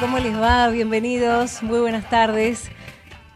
¿cómo les va? Bienvenidos, muy buenas tardes.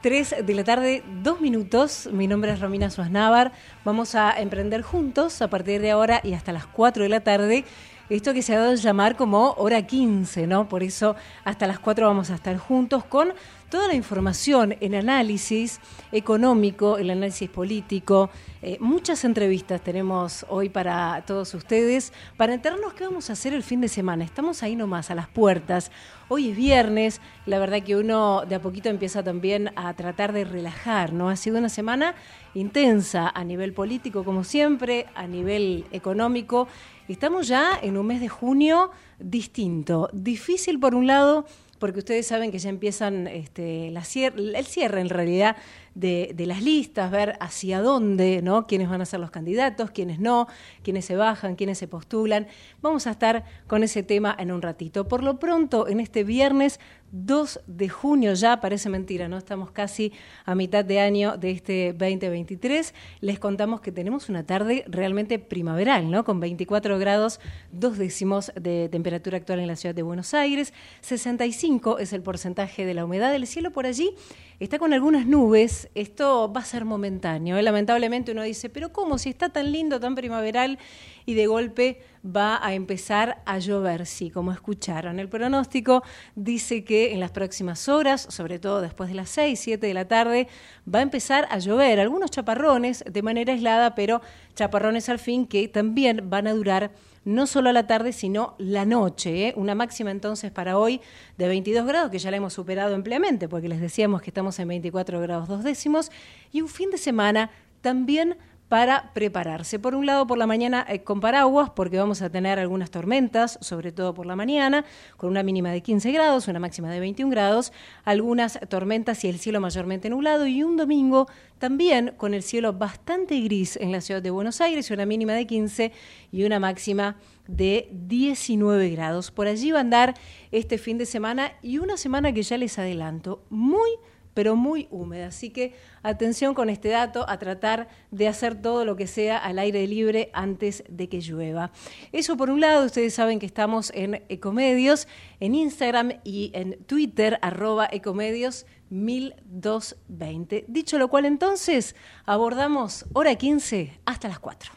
3 de la tarde, dos minutos. Mi nombre es Romina Suaznavar. Vamos a emprender juntos a partir de ahora y hasta las 4 de la tarde esto que se ha dado a llamar como hora 15, ¿no? Por eso hasta las 4 vamos a estar juntos con toda la información, el análisis económico, el análisis político. Eh, muchas entrevistas tenemos hoy para todos ustedes para enterarnos qué vamos a hacer el fin de semana. Estamos ahí nomás, a las puertas. Hoy es viernes, la verdad que uno de a poquito empieza también a tratar de relajar, ¿no? Ha sido una semana intensa a nivel político, como siempre, a nivel económico Estamos ya en un mes de junio distinto, difícil por un lado, porque ustedes saben que ya empiezan este, la el cierre en realidad de, las listas, ver hacia dónde, ¿no? Quiénes van a ser los candidatos, quiénes no, quiénes se bajan, quiénes se postulan. Vamos a estar con ese tema en un ratito. Por lo pronto, en este viernes 2 de junio, ya parece mentira, ¿no? Estamos casi a mitad de año de este 2023. Les contamos que tenemos una tarde realmente primaveral, ¿no? Con 24 grados, dos décimos de temperatura actual en la ciudad de Buenos Aires. 65 es el porcentaje de la humedad del cielo por allí está con algunas nubes, esto va a ser momentáneo. ¿eh? Lamentablemente uno dice, pero ¿cómo? Si está tan lindo, tan primaveral y de golpe va a empezar a llover. Sí, como escucharon. El pronóstico dice que en las próximas horas, sobre todo después de las 6, 7 de la tarde, va a empezar a llover. Algunos chaparrones de manera aislada, pero chaparrones al fin que también van a durar no solo a la tarde, sino la noche. ¿eh? Una máxima entonces para hoy de 22 grados, que ya la hemos superado ampliamente, porque les decíamos que estamos en 24 grados dos décimos, y un fin de semana también para prepararse. Por un lado, por la mañana eh, con paraguas, porque vamos a tener algunas tormentas, sobre todo por la mañana, con una mínima de 15 grados, una máxima de 21 grados, algunas tormentas y el cielo mayormente nublado, y un domingo también con el cielo bastante gris en la ciudad de Buenos Aires, una mínima de 15 y una máxima de 19 grados. Por allí va a andar este fin de semana y una semana que ya les adelanto, muy pero muy húmeda. Así que atención con este dato, a tratar de hacer todo lo que sea al aire libre antes de que llueva. Eso por un lado, ustedes saben que estamos en Ecomedios, en Instagram y en Twitter, arroba Ecomedios. 1220. Dicho lo cual, entonces abordamos hora 15 hasta las 4.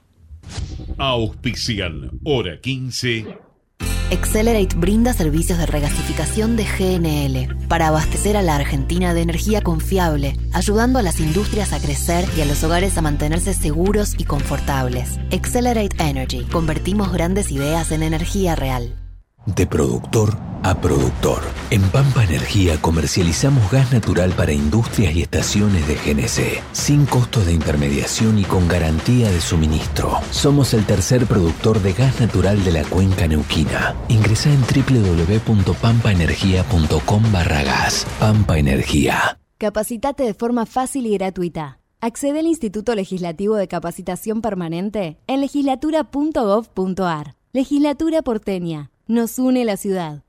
Auspician hora 15 Accelerate brinda servicios de regasificación de GNL para abastecer a la Argentina de energía confiable, ayudando a las industrias a crecer y a los hogares a mantenerse seguros y confortables. Accelerate Energy. Convertimos grandes ideas en energía real. De productor a productor. En Pampa Energía comercializamos gas natural para industrias y estaciones de GNC, sin costos de intermediación y con garantía de suministro. Somos el tercer productor de gas natural de la cuenca neuquina. Ingresa en www.pampaenergia.com barra gas. Pampa Energía. Capacitate de forma fácil y gratuita. Accede al Instituto Legislativo de Capacitación Permanente en legislatura.gov.ar. Legislatura porteña nos une la ciudad.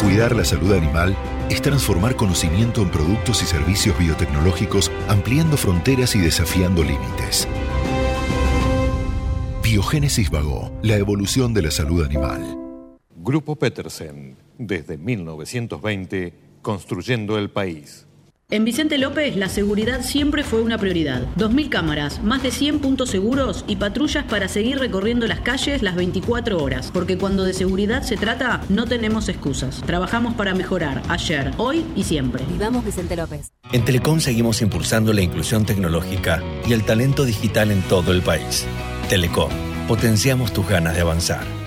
Cuidar la salud animal es transformar conocimiento en productos y servicios biotecnológicos, ampliando fronteras y desafiando límites. Biogénesis Vago, la evolución de la salud animal. Grupo Petersen, desde 1920, construyendo el país. En Vicente López la seguridad siempre fue una prioridad. 2.000 cámaras, más de 100 puntos seguros y patrullas para seguir recorriendo las calles las 24 horas. Porque cuando de seguridad se trata, no tenemos excusas. Trabajamos para mejorar, ayer, hoy y siempre. Vivamos Vicente López. En Telecom seguimos impulsando la inclusión tecnológica y el talento digital en todo el país. Telecom, potenciamos tus ganas de avanzar.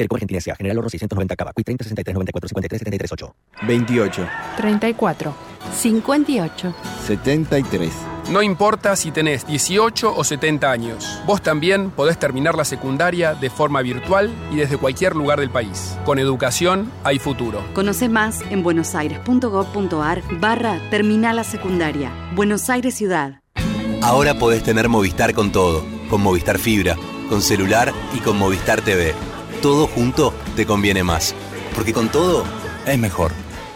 Telecom Argentina S.A. General Oro 690 Cava. 30 63 94 53 73 8. 28. 34. 58. 73. No importa si tenés 18 o 70 años, vos también podés terminar la secundaria de forma virtual y desde cualquier lugar del país. Con educación hay futuro. Conoce más en buenosaires.gov.ar barra Terminal la Secundaria. Buenos Aires Ciudad. Ahora podés tener Movistar con todo, con Movistar Fibra, con celular y con Movistar TV. Todo junto te conviene más, porque con todo es mejor.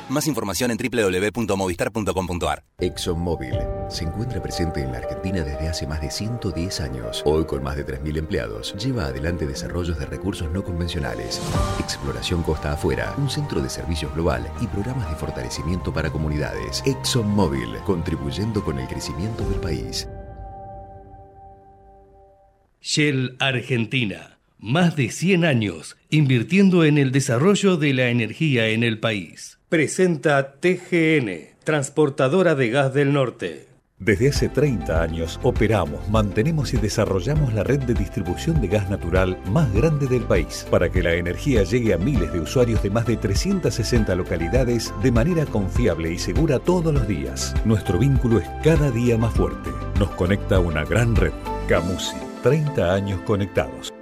Más información en www.movistar.com.ar. ExxonMobil se encuentra presente en la Argentina desde hace más de 110 años. Hoy, con más de 3.000 empleados, lleva adelante desarrollos de recursos no convencionales, exploración costa afuera, un centro de servicios global y programas de fortalecimiento para comunidades. ExxonMobil, contribuyendo con el crecimiento del país. Shell Argentina. Más de 100 años invirtiendo en el desarrollo de la energía en el país. Presenta TGN, Transportadora de Gas del Norte. Desde hace 30 años operamos, mantenemos y desarrollamos la red de distribución de gas natural más grande del país para que la energía llegue a miles de usuarios de más de 360 localidades de manera confiable y segura todos los días. Nuestro vínculo es cada día más fuerte. Nos conecta una gran red. Camusi, 30 años conectados.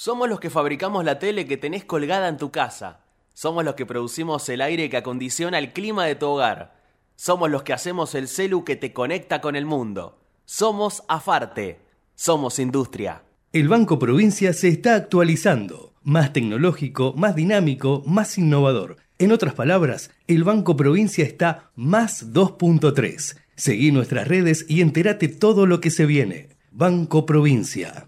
Somos los que fabricamos la tele que tenés colgada en tu casa. Somos los que producimos el aire que acondiciona el clima de tu hogar. Somos los que hacemos el celu que te conecta con el mundo. Somos Afarte. Somos industria. El Banco Provincia se está actualizando. Más tecnológico, más dinámico, más innovador. En otras palabras, el Banco Provincia está más 2.3. Seguí nuestras redes y entérate todo lo que se viene. Banco Provincia.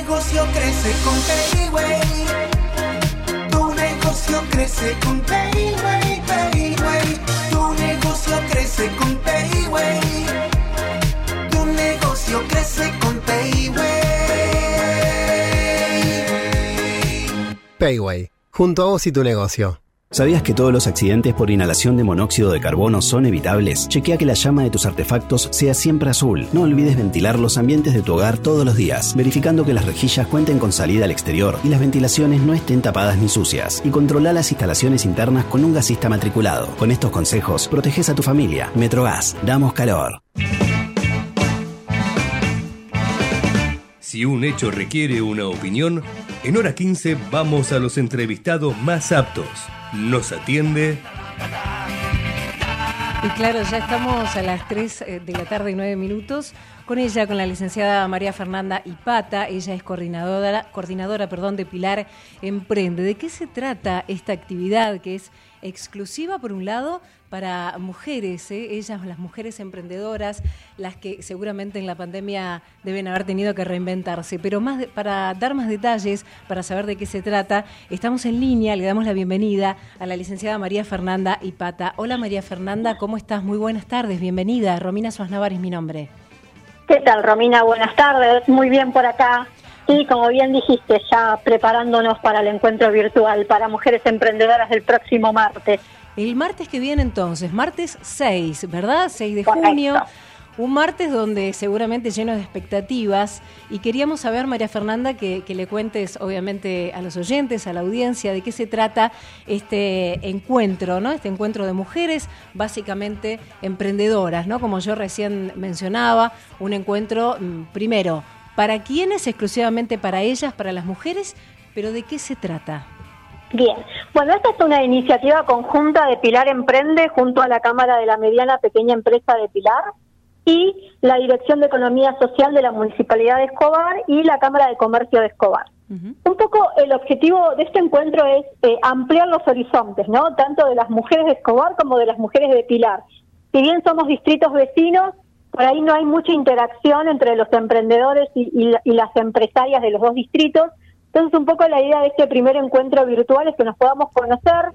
Negocio crece con Payway. Tu negocio crece con Payway, Payway. Tu negocio crece con Payway. Tu negocio crece con Payway. Payway, junto a vos y tu negocio. ¿Sabías que todos los accidentes por inhalación de monóxido de carbono son evitables? Chequea que la llama de tus artefactos sea siempre azul. No olvides ventilar los ambientes de tu hogar todos los días, verificando que las rejillas cuenten con salida al exterior y las ventilaciones no estén tapadas ni sucias. Y controla las instalaciones internas con un gasista matriculado. Con estos consejos, proteges a tu familia. Metrogas, damos calor. Si un hecho requiere una opinión, en hora 15 vamos a los entrevistados más aptos. Nos atiende. Y claro, ya estamos a las 3 eh, de la tarde y 9 minutos con ella, con la licenciada María Fernanda Ipata. Ella es coordinadora, coordinadora perdón, de Pilar Emprende. ¿De qué se trata esta actividad que es exclusiva, por un lado, para mujeres, ¿eh? ellas, las mujeres emprendedoras, las que seguramente en la pandemia deben haber tenido que reinventarse. Pero más para dar más detalles, para saber de qué se trata, estamos en línea, le damos la bienvenida a la licenciada María Fernanda Ipata. Hola María Fernanda, ¿cómo estás? Muy buenas tardes, bienvenida. Romina Suaznavar es mi nombre. ¿Qué tal, Romina? Buenas tardes, muy bien por acá. Y como bien dijiste, ya preparándonos para el encuentro virtual para mujeres emprendedoras del próximo martes. El martes que viene entonces, martes 6, ¿verdad? 6 de junio. Un martes donde seguramente lleno de expectativas y queríamos saber, María Fernanda, que, que, le cuentes obviamente a los oyentes, a la audiencia, de qué se trata este encuentro, ¿no? Este encuentro de mujeres básicamente emprendedoras, ¿no? Como yo recién mencionaba, un encuentro, mm, primero, ¿para quiénes? Exclusivamente para ellas, para las mujeres, pero ¿de qué se trata? Bien, bueno, esta es una iniciativa conjunta de Pilar Emprende junto a la Cámara de la Mediana Pequeña Empresa de Pilar y la Dirección de Economía Social de la Municipalidad de Escobar y la Cámara de Comercio de Escobar. Un poco el objetivo de este encuentro es eh, ampliar los horizontes, ¿no? Tanto de las mujeres de Escobar como de las mujeres de Pilar. Si bien somos distritos vecinos, por ahí no hay mucha interacción entre los emprendedores y, y, y las empresarias de los dos distritos, entonces, un poco la idea de este primer encuentro virtual es que nos podamos conocer.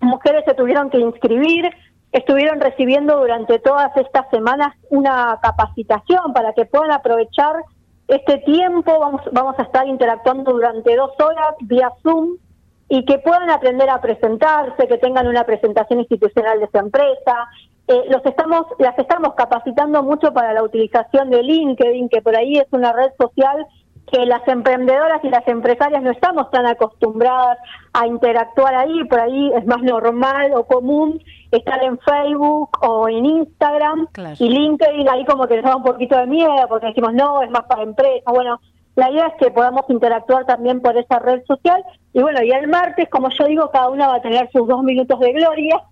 Mujeres se tuvieron que inscribir, estuvieron recibiendo durante todas estas semanas una capacitación para que puedan aprovechar este tiempo vamos, vamos a estar interactuando durante dos horas vía Zoom y que puedan aprender a presentarse, que tengan una presentación institucional de su empresa. Eh, los estamos, las estamos capacitando mucho para la utilización de LinkedIn, que por ahí es una red social que las emprendedoras y las empresarias no estamos tan acostumbradas a interactuar ahí, por ahí es más normal o común estar en Facebook o en Instagram y LinkedIn ahí como que nos da un poquito de miedo porque decimos no, es más para empresas, bueno, la idea es que podamos interactuar también por esa red social. Y bueno, y el martes, como yo digo, cada una va a tener sus dos minutos de gloria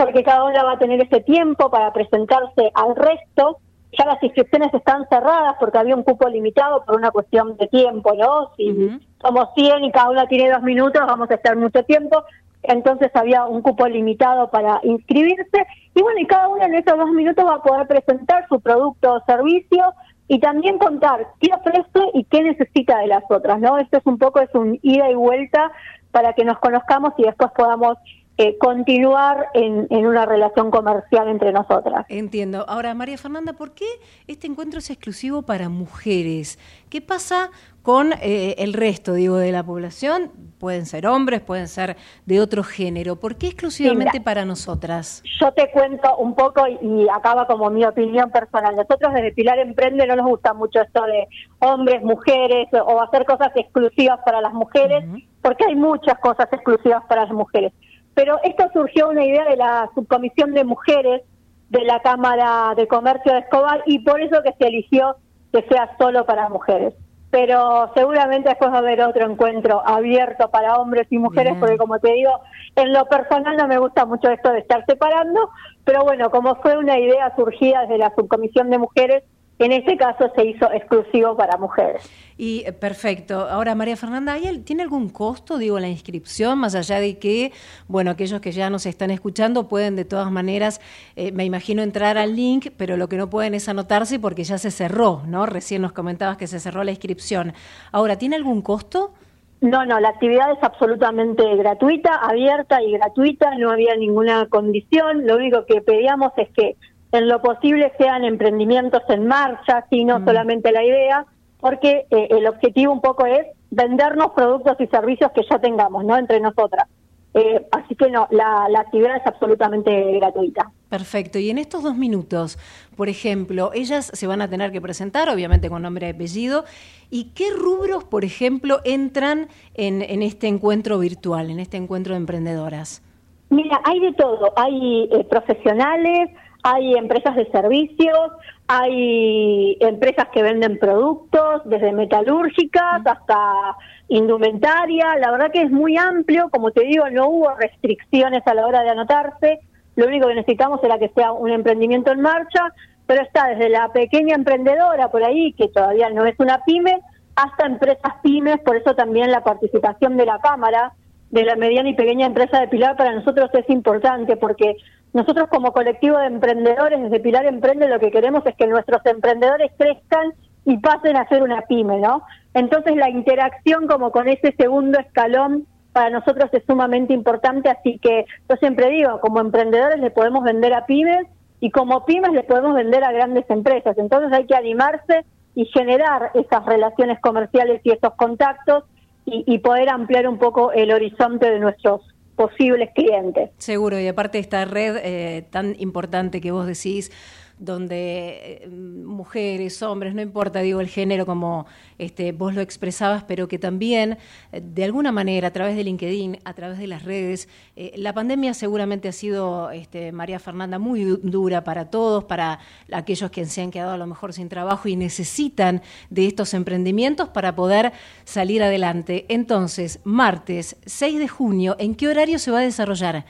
porque cada una va a tener ese tiempo para presentarse al resto ya las inscripciones están cerradas porque había un cupo limitado por una cuestión de tiempo, ¿no? Si somos 100 y cada una tiene dos minutos, vamos a estar mucho tiempo. Entonces había un cupo limitado para inscribirse. Y bueno, y cada una en esos dos minutos va a poder presentar su producto o servicio y también contar qué ofrece y qué necesita de las otras, ¿no? Esto es un poco, es un ida y vuelta para que nos conozcamos y después podamos eh, continuar en, una relación comercial entre nosotras. Entiendo. Ahora, María Fernanda, ¿por qué este encuentro es exclusivo para mujeres? ¿Qué pasa con eh, el resto, digo, de la población? Pueden ser hombres, pueden ser de otro género. ¿Por qué exclusivamente para nosotras? Yo te cuento un poco y acaba como mi opinión personal. Nosotros desde Pilar Emprende no nos gusta mucho esto de hombres, mujeres o hacer cosas exclusivas para las mujeres, porque hay muchas cosas exclusivas para las mujeres pero esto surgió una idea de la subcomisión de mujeres de la Cámara de Comercio de Escobar y por eso que se eligió que sea solo para mujeres. Pero seguramente después va a haber otro encuentro abierto para hombres y mujeres, porque como te digo, en lo personal no me gusta mucho esto de estar separando, pero bueno, como fue una idea surgida desde la subcomisión de mujeres, en este caso se hizo exclusivo para mujeres. Y eh, perfecto. Ahora, María Fernanda, ¿tiene algún costo, digo, la inscripción, más allá de que, bueno, aquellos que ya nos están escuchando pueden de todas maneras, eh, me imagino, entrar al link, pero lo que no pueden es anotarse porque ya se cerró, ¿no? Recién nos comentabas que se cerró la inscripción. Ahora, ¿tiene algún costo? No, no, la actividad es absolutamente gratuita, abierta y gratuita, no había ninguna condición. Lo único que pedíamos es que en lo posible sean emprendimientos en marcha, sino mm. solamente la idea, porque eh, el objetivo un poco es vendernos productos y servicios que ya tengamos, ¿no? Entre nosotras. Eh, así que no, la, actividad es absolutamente gratuita. Perfecto. Y en estos dos minutos, por ejemplo, ellas se van a tener que presentar, obviamente con nombre y apellido. ¿Y qué rubros, por ejemplo, entran en, en este encuentro virtual, en este encuentro de emprendedoras? Mira, hay de todo. Hay eh, profesionales, hay empresas de servicios, hay empresas que venden productos, desde metalúrgicas hasta indumentaria. La verdad que es muy amplio, como te digo, no hubo restricciones a la hora de anotarse. Lo único que necesitamos era que sea un emprendimiento en marcha, pero está desde la pequeña emprendedora por ahí, que todavía no es una pyme, hasta empresas pymes, por eso también la participación de la Cámara de la mediana y pequeña empresa de Pilar para nosotros es importante porque nosotros como colectivo de emprendedores desde Pilar Emprende lo que queremos es que nuestros emprendedores crezcan y pasen a ser una pyme, ¿no? Entonces la interacción como con ese segundo escalón para nosotros es sumamente importante, así que yo siempre digo, como emprendedores le podemos vender a pymes y como pymes le podemos vender a grandes empresas. Entonces hay que animarse y generar esas relaciones comerciales y esos contactos y, y poder ampliar un poco el horizonte de nuestros posibles clientes. Seguro, y aparte esta red eh, tan importante que vos decís, donde eh, mujeres, hombres, no importa, digo el género como este, vos lo expresabas, pero que también eh, de alguna manera a través de LinkedIn, a través de las redes, eh, la pandemia seguramente ha sido, este, María Fernanda, muy dura para todos, para aquellos que se han quedado a lo mejor sin trabajo y necesitan de estos emprendimientos para poder salir adelante. Entonces, martes 6 de junio, ¿en qué horario se va a desarrollar?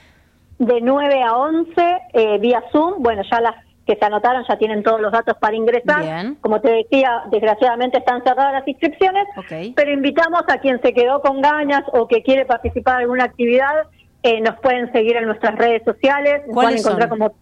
De 9 a 11 vía Zoom, bueno, ya las que se anotaron ya tienen todos los datos para ingresar. Como te decía, desgraciadamente están cerradas las inscripciones, pero invitamos a quien se quedó con ganas o que quiere participar en alguna actividad, eh, nos pueden seguir en nuestras redes sociales, nos pueden encontrar como,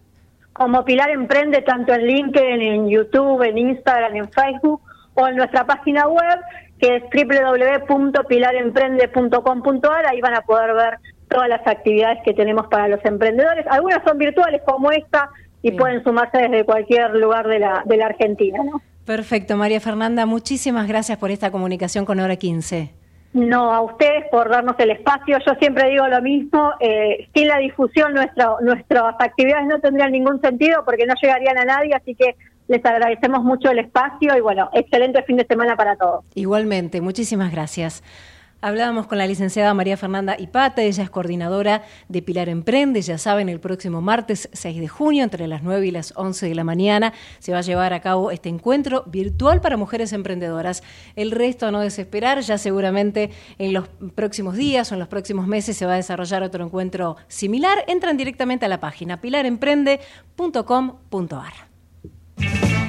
como Pilar Emprende tanto en LinkedIn, en YouTube, en Instagram, en Facebook o en nuestra página web que es www.pilaremprende.com.ar, ahí van a poder ver todas las actividades que tenemos para los emprendedores. Algunas son virtuales como esta, y pueden sumarse desde cualquier lugar de la, de la Argentina. ¿no? Perfecto, María Fernanda, muchísimas gracias por esta comunicación con Hora 15. No, a ustedes por darnos el espacio. Yo siempre digo lo mismo, eh, sin la difusión nuestra, nuestras actividades no tendrían ningún sentido porque no llegarían a nadie, así que les agradecemos mucho el espacio y bueno, excelente fin de semana para todos. Igualmente, muchísimas gracias. Hablábamos con la licenciada María Fernanda Ipata, ella es coordinadora de Pilar Emprende, ya saben, el próximo martes 6 de junio, entre las 9 y las 11 de la mañana, se va a llevar a cabo este encuentro virtual para mujeres emprendedoras. El resto no desesperar, ya seguramente en los próximos días o en los próximos meses se va a desarrollar otro encuentro similar. Entran directamente a la página pilaremprende.com.ar.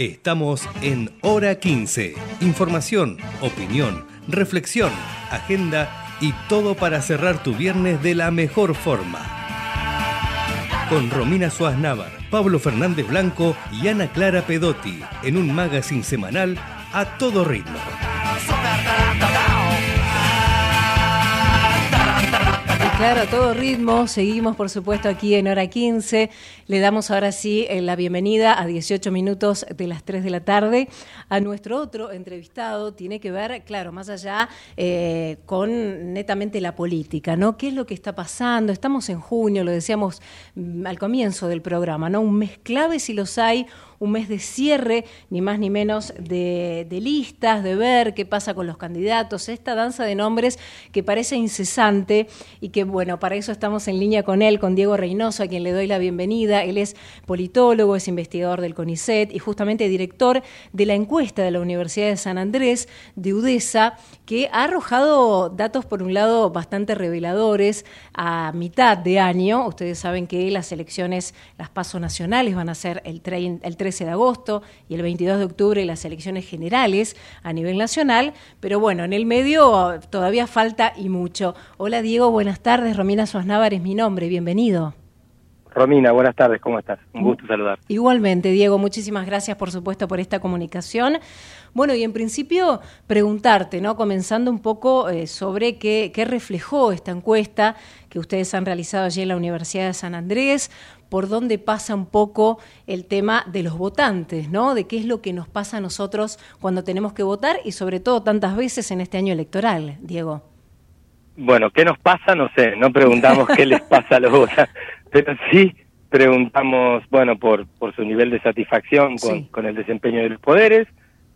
Estamos en Hora 15. Información, opinión, reflexión, agenda y todo para cerrar tu viernes de la mejor forma. Con Romina Suárez Navar, Pablo Fernández Blanco y Ana Clara Pedotti en un magazine semanal a todo ritmo. Claro, a todo ritmo. Seguimos, por supuesto, aquí en hora 15. Le damos ahora sí eh, la bienvenida a 18 minutos de las 3 de la tarde a nuestro otro entrevistado. Tiene que ver, claro, más allá eh, con netamente la política, ¿no? ¿Qué es lo que está pasando? Estamos en junio, lo decíamos mm, al comienzo del programa, ¿no? Un mes clave si los hay un mes de cierre, ni más ni menos de, listas, de ver qué pasa con los candidatos, esta danza de nombres que parece incesante y que, bueno, para eso estamos en línea con él, con Diego Reynoso, a quien le doy la bienvenida. Él es politólogo, es investigador del CONICET y justamente director de la encuesta de la Universidad de San Andrés, de UDESA, que ha arrojado datos, por un lado, bastante reveladores a mitad de año. Ustedes saben que las elecciones, las pasos nacionales van a ser el, el 13 de agosto y el 22 de octubre las elecciones generales a nivel nacional, pero bueno, en el medio todavía falta y mucho. Hola Diego, buenas tardes, Romina Suaznavar es mi nombre, bienvenido. Romina, buenas tardes, ¿cómo estás? Un gusto saludar. Igualmente, Diego, muchísimas gracias por supuesto por esta comunicación. Bueno, y en principio preguntarte, ¿no? Comenzando un poco eh, sobre qué, qué reflejó esta encuesta que ustedes han realizado allí en la Universidad de San Andrés, por dónde pasa un poco el tema de los votantes, ¿no? De qué es lo que nos pasa a nosotros cuando tenemos que votar y sobre todo tantas veces en este año electoral, Diego. Bueno, ¿qué nos pasa? No sé, no preguntamos qué les pasa a los votantes, pero sí preguntamos, bueno, por, por su nivel de satisfacción con, con el desempeño de los poderes,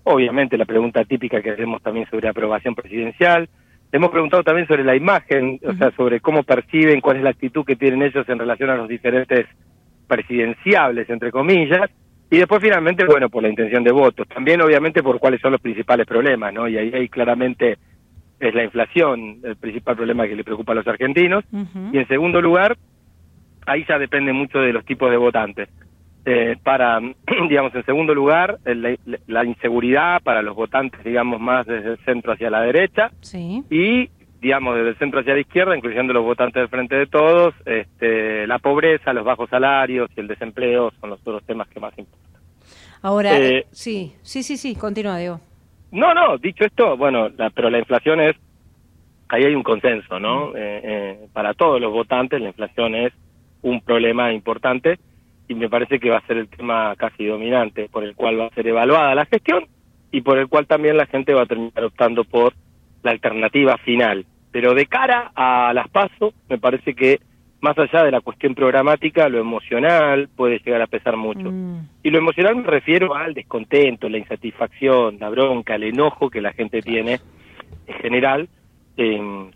obviamente la pregunta típica que hacemos también sobre aprobación presidencial, hemos preguntado también sobre la imagen, o sea, sobre cómo perciben, cuál es la actitud que tienen ellos en relación a los diferentes presidenciables, entre comillas, y después finalmente, bueno, por la intención de votos. También, obviamente, por cuáles son los principales problemas, ¿no? Y ahí, ahí claramente es la inflación el principal problema que le preocupa a los argentinos. Y en segundo lugar, ahí ya depende mucho de los tipos de votantes. Eh, para, digamos, en segundo lugar, la, inseguridad para los votantes, digamos, más desde el centro hacia la derecha. Y, digamos, desde el centro hacia la izquierda, incluyendo los votantes del Frente de Todos, este, la pobreza, los bajos salarios y el desempleo son los otros temas que más importan. Ahora, eh, sí, sí, sí, sí, continúa, Diego. No, no, dicho esto, bueno, pero la inflación es, ahí hay un consenso, ¿no? Eh, para todos los votantes la inflación es un problema importante y me parece que va a ser el tema casi dominante por el cual va a ser evaluada la gestión y por el cual también la gente va a terminar optando por la alternativa final. Pero de cara a las pasos, me parece que más allá de la cuestión programática, lo emocional puede llegar a pesar mucho. Mm. Y lo emocional me refiero al descontento, la insatisfacción, la bronca, el enojo que la gente tiene en general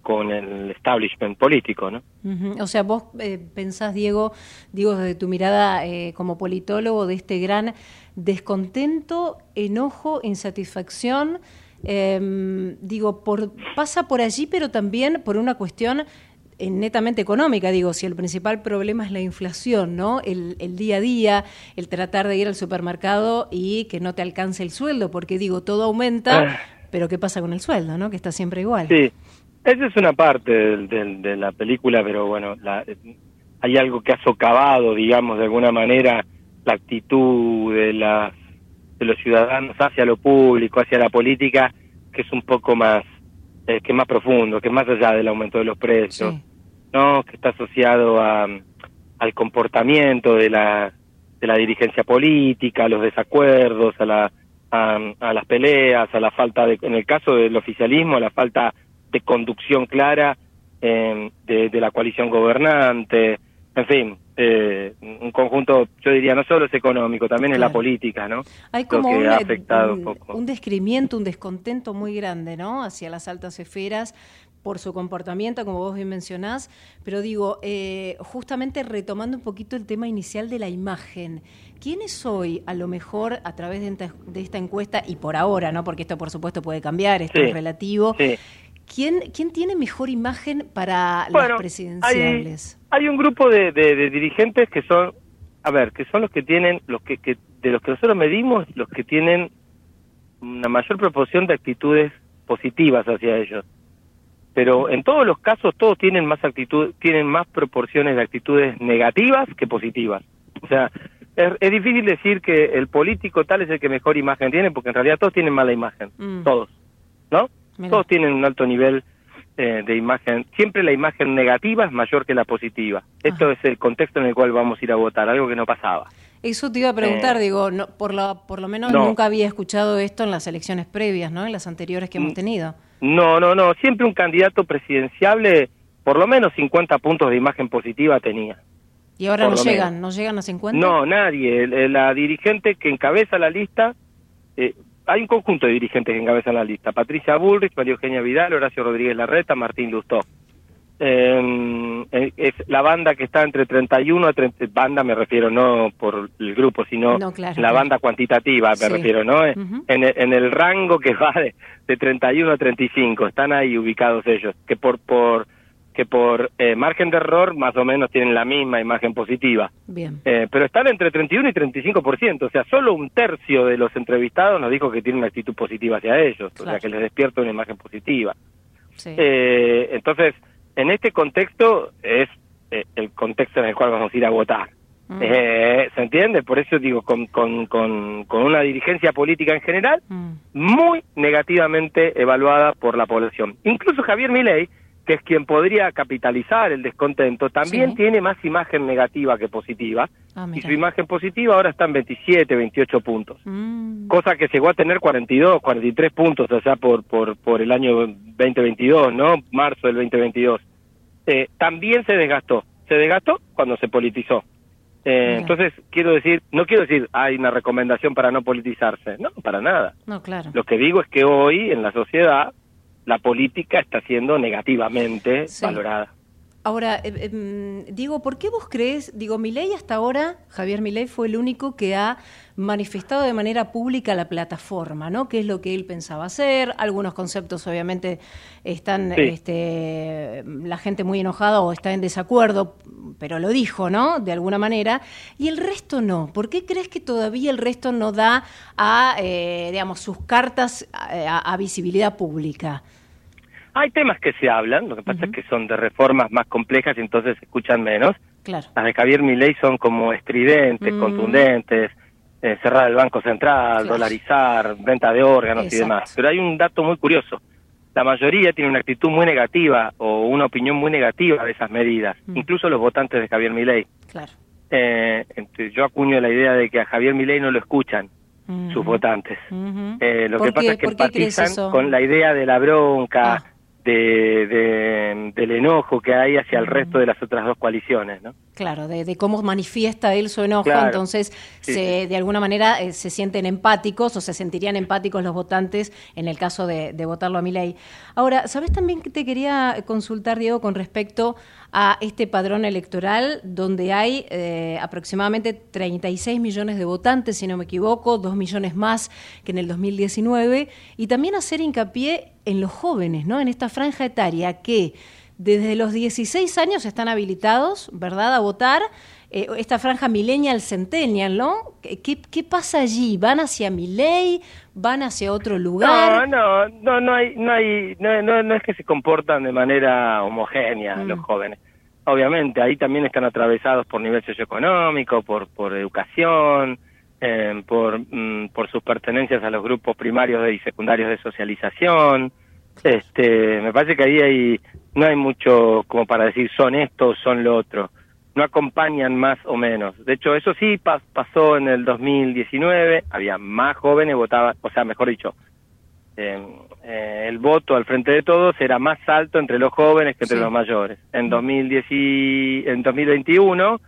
con el establishment político, ¿no? O sea, vos eh, pensás, Diego, digo desde tu mirada eh, como politólogo, de este gran descontento, enojo, insatisfacción, em, digo, por, pasa por allí, pero también por una cuestión eh, netamente económica, digo, si el principal problema es la inflación, ¿no? El, el, día a día, el tratar de ir al supermercado y que no te alcance el sueldo, porque digo, todo aumenta, ah. pero ¿qué pasa con el sueldo, no? Que está siempre igual. Sí, esa es una parte de, la película, pero bueno, hay algo que ha socavado, digamos, de alguna manera, la actitud de, las, de los ciudadanos hacia lo público, hacia la política, que es un poco más, eh, que es más profundo, que es más allá del aumento de los precios, ¿no? Que está asociado a, al comportamiento de la de la dirigencia política, a los desacuerdos, a, la, a, a las peleas, a la falta de, en el caso del oficialismo, a la falta de conducción clara eh, de, de la coalición gobernante, en fin, eh, un conjunto, yo diría, no solo es económico, también es la política, ¿no? Hay como que un, ha afectado un un- poco. un descrimiento, un descontento muy grande, ¿no? Hacia las altas esferas por su comportamiento, como vos bien mencionás, pero digo, eh, justamente retomando un poquito el tema inicial de la imagen, ¿quién es hoy, a lo mejor, a través de esta, de esta encuesta, y por ahora, ¿no? Porque esto, por supuesto, puede cambiar, esto Sí, es relativo, sí. ¿Quién, ¿quién tiene mejor imagen para Bueno, las presidenciales? Hay un grupo de, de- de dirigentes que son, a ver, que son los que tienen, los que, que de los que nosotros medimos, los que tienen una mayor proporción de actitudes positivas hacia ellos. Pero en todos los casos todos tienen más actitud, tienen más proporciones de actitudes negativas que positivas. O sea, es, es difícil decir que el político tal es el que mejor imagen tiene, porque en realidad todos tienen mala imagen, Mm. todos, ¿no? Mira. Todos tienen un alto nivel eh, de imagen. Siempre la imagen negativa es mayor que la positiva. Esto es el contexto en el cual vamos a ir a votar, algo que no pasaba. Eso te iba a preguntar, Eh, digo, no, por, lo, por lo menos no. nunca había escuchado esto en las elecciones previas, ¿no? En las anteriores que hemos Mm. tenido. No, no, no. Siempre un candidato presidenciable, por lo menos 50 puntos de imagen positiva tenía. Y ahora Por no llegan, menos. no llegan a 50. No, nadie. La dirigente que encabeza la lista, eh, hay un conjunto de dirigentes que encabezan la lista. Patricia Bullrich, María Eugenia Vidal, Horacio Rodríguez Larreta, Martín Lustó. Eh, eh, es la banda que está entre 31 a 30, banda me refiero no por el grupo, sino No, claro, la claro. banda cuantitativa me Sí. refiero, ¿no? Eh, en, el, en el rango que va de, de 31 a 35, están ahí ubicados ellos, que por por que por eh, margen de error más o menos tienen la misma imagen positiva. Bien. Eh, pero están entre 31 y 35%, o sea, solo un tercio de los entrevistados nos dijo que tienen una actitud positiva hacia ellos, o sea, que les despierta una imagen positiva. Sí. Eh, entonces, en este contexto es eh, el contexto en el cual vamos a ir a votar. Eh, ¿Se entiende? Por eso digo, con, con, con, con una dirigencia política en general Mm. muy negativamente evaluada por la población. Incluso Javier Milei, que es quien podría capitalizar el descontento, también Sí. tiene más imagen negativa que positiva. Ah, Y su imagen positiva ahora está en 27, 28 puntos. Mm. Cosa que llegó a tener 42, 43 puntos allá por, por, por el año 2022, ¿no? Marzo del 2022. Eh, también se desgastó. Se desgastó cuando se politizó. Eh, entonces, quiero decir, no quiero decir hay una recomendación para no politizarse. No, para nada. No, claro. Lo que digo es que hoy en la sociedad la política está siendo negativamente Sí. valorada. Ahora, eh, eh, mm, digo, ¿por qué vos crees? Digo, Milei hasta ahora, Javier Milei fue el único que ha manifestado de manera pública la plataforma, ¿no? ¿Qué es lo que él pensaba hacer? Algunos conceptos, obviamente, están Sí. este, la gente muy enojada o está en desacuerdo, pero lo dijo, ¿no? De alguna manera. Y el resto no. ¿Por qué crees que todavía el resto no da a, eh, digamos, sus cartas a- a visibilidad pública? Hay temas que se hablan, lo que pasa es que son de reformas más complejas y entonces se escuchan menos. Claro. Las de Javier Milei son como estridentes, Mm. contundentes, eh, cerrar el Banco Central, Claro. dolarizar, venta de órganos y demás. Pero hay un dato muy curioso. La mayoría tiene una actitud muy negativa o una opinión muy negativa de esas medidas, Mm. incluso los votantes de Javier Milei. Claro. Eh, yo acuño la idea de que a Javier Milei no lo escuchan sus votantes. Eh, lo ¿Por que pasa es que ¿Por qué crees empatizan con la idea de la bronca, Ah. De, de- del enojo que hay hacia el resto de las otras dos coaliciones, ¿no? Claro, de, de cómo manifiesta él su enojo, Claro. entonces Sí, se, de alguna manera eh, se sienten empáticos o se sentirían empáticos los votantes en el caso de, de votarlo a mi ley. Ahora, ¿sabes también que te quería consultar, Diego, con respecto a este padrón electoral donde hay eh, aproximadamente 36 millones de votantes, si no me equivoco, 2 millones más que en el 2019, y también hacer hincapié en los jóvenes, ¿no? En esta franja etaria que desde los 16 años están habilitados, ¿verdad?, a votar. Eh, esta franja millennial centennial, ¿no? ¿Qué, pasa allí? ¿Van hacia Milei? ¿Van hacia otro No, lugar? no, no, no hay, no hay, no, no, no es que se comportan de manera homogénea Mm. los jóvenes. Obviamente, ahí también están atravesados por nivel socioeconómico, por, por educación, eh, por, mm, por sus pertenencias a los grupos primarios y secundarios de socialización. Este, me parece que ahí hay, no hay mucho como para decir son esto o son lo otro. No acompañan más o menos. De hecho, eso sí pasó en el 2019, había más jóvenes votaban, o sea, mejor dicho, eh, eh, el voto al frente de todos era más alto entre los jóvenes que entre los mayores. En, 2010 en 2021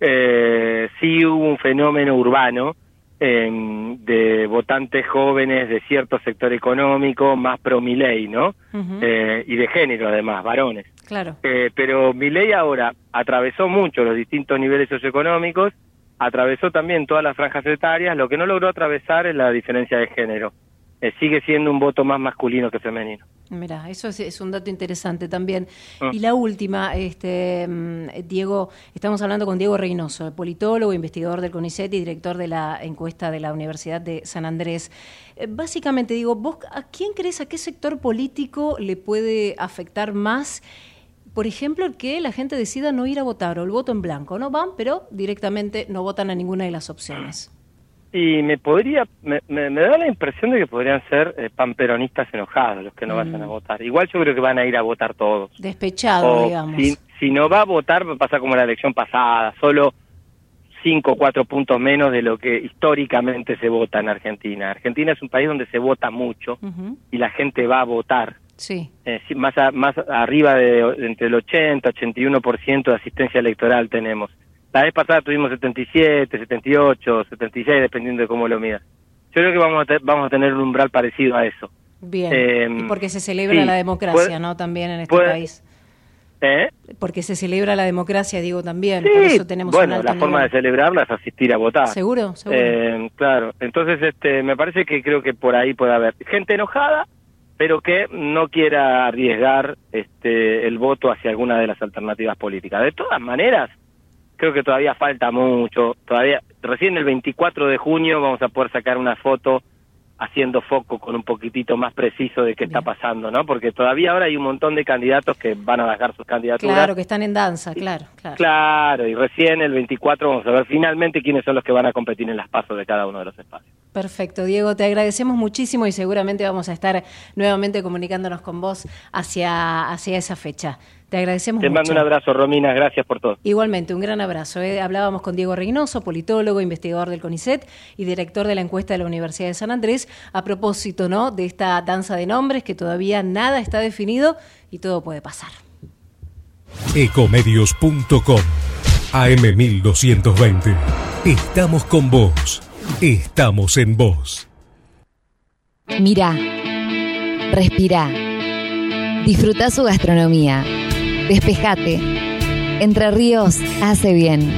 eh, sí hubo un fenómeno urbano de votantes jóvenes de cierto sector económico, más pro Milei, ¿no? Eh, y de género además, varones. Claro. Eh, pero Milei ahora atravesó mucho los distintos niveles socioeconómicos, atravesó también todas las franjas etarias, lo que no logró atravesar es la diferencia de género. Eh, sigue siendo un voto más masculino que femenino. Mira, eso es, un dato interesante también. Ah. Y la última, este, mm, Diego, estamos hablando con Diego Reynoso, politólogo, investigador del CONICET y director de la encuesta de la Universidad de San Andrés. Eh, básicamente, digo, ¿vos a quién crees, a qué sector político le puede afectar más? Por ejemplo, que la gente decida no ir a votar o el voto en blanco. No van, pero directamente no votan a ninguna de las opciones. Y me podría, me, me, da la impresión de que podrían ser eh, panperonistas enojados los que no vayan a mm. votar. Igual yo creo que van a ir a votar todos. Despechados, digamos. Si, si, no va a votar, va a pasar como la elección pasada, solo cinco o cuatro puntos menos de lo que históricamente se vota en Argentina. Argentina es un país donde se vota mucho y la gente va a votar. Sí. Eh, más, más arriba de entre el 80 81% de asistencia electoral tenemos. La vez pasada tuvimos 77, 78, 76, dependiendo de cómo lo midas. Yo creo que vamos a, vamos a tener un umbral parecido a eso. Bien. Eh, y porque se celebra la democracia, ¿no? También en este país. ¿Eh? Porque se celebra la democracia, digo también. por eso tenemos bueno, la forma de celebrarla es asistir a votar. Seguro, seguro. Eh, claro. Entonces, este, me parece que creo que por ahí puede haber gente enojada, pero que no quiera arriesgar este, el voto hacia alguna de las alternativas políticas. De todas maneras, creo que todavía falta mucho, todavía recién el 24 de junio vamos a poder sacar una foto haciendo foco con un poquitito más preciso de qué está pasando, ¿no? Porque todavía ahora hay un montón de candidatos que van a dejar sus candidaturas. Claro, que están en danza, claro, claro. Claro, y recién el 24 vamos a ver finalmente quiénes son los que van a competir en las pasos de cada uno de los espacios. Perfecto, Diego, te agradecemos muchísimo y seguramente vamos a estar nuevamente comunicándonos con vos hacia, hacia esa fecha. Te agradecemos Te mando un abrazo, Romina, gracias por todo. Igualmente, un gran abrazo. ¿eh? Hablábamos con Diego Reynoso, politólogo, investigador del CONICET y director de la encuesta de la Universidad de San Andrés, a propósito ¿no? de esta danza de nombres que todavía nada está definido y todo puede pasar. Ecomedios.com AM1220. Estamos con vos. Estamos en vos. Mira. Respira. Disfruta su gastronomía Despejate. Entre Ríos hace bien.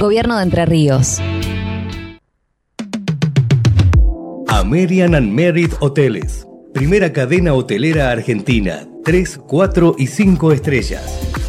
Gobierno de Entre Ríos. American and Merit Hoteles. Primera cadena hotelera argentina. 3, 4 y 5 estrellas.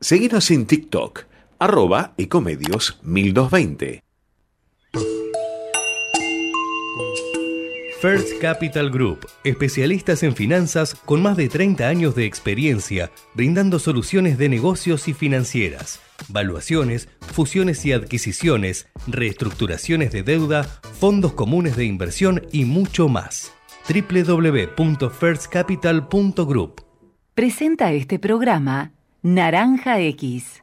Seguinos en TikTok, arroba ecomedios 1220. First Capital Group, especialistas en finanzas con más de 30 años de experiencia, brindando soluciones de negocios y financieras, valuaciones, fusiones y adquisiciones, reestructuraciones de deuda, fondos comunes de inversión y mucho más. www.firstcapital.group. Presenta este programa Naranja X.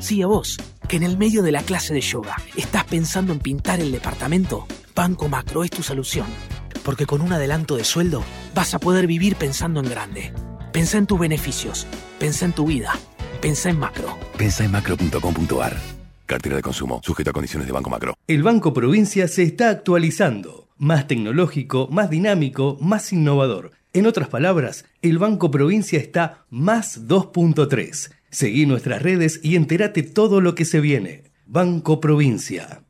Sí, a vos, que en el medio de la clase de yoga estás pensando en pintar el departamento. Banco Macro es tu solución, porque con un adelanto de sueldo vas a poder vivir pensando en grande. Pensá en tus beneficios, pensá en tu vida, pensá en macro. Pensá en macro.com.ar. Cartera de consumo, sujeto a condiciones de Banco Macro. El Banco Provincia se está actualizando. Más tecnológico, más dinámico, más innovador. En otras palabras, el Banco Provincia está más 2.3. Seguí nuestras redes y entérate todo lo que se viene. Banco Provincia.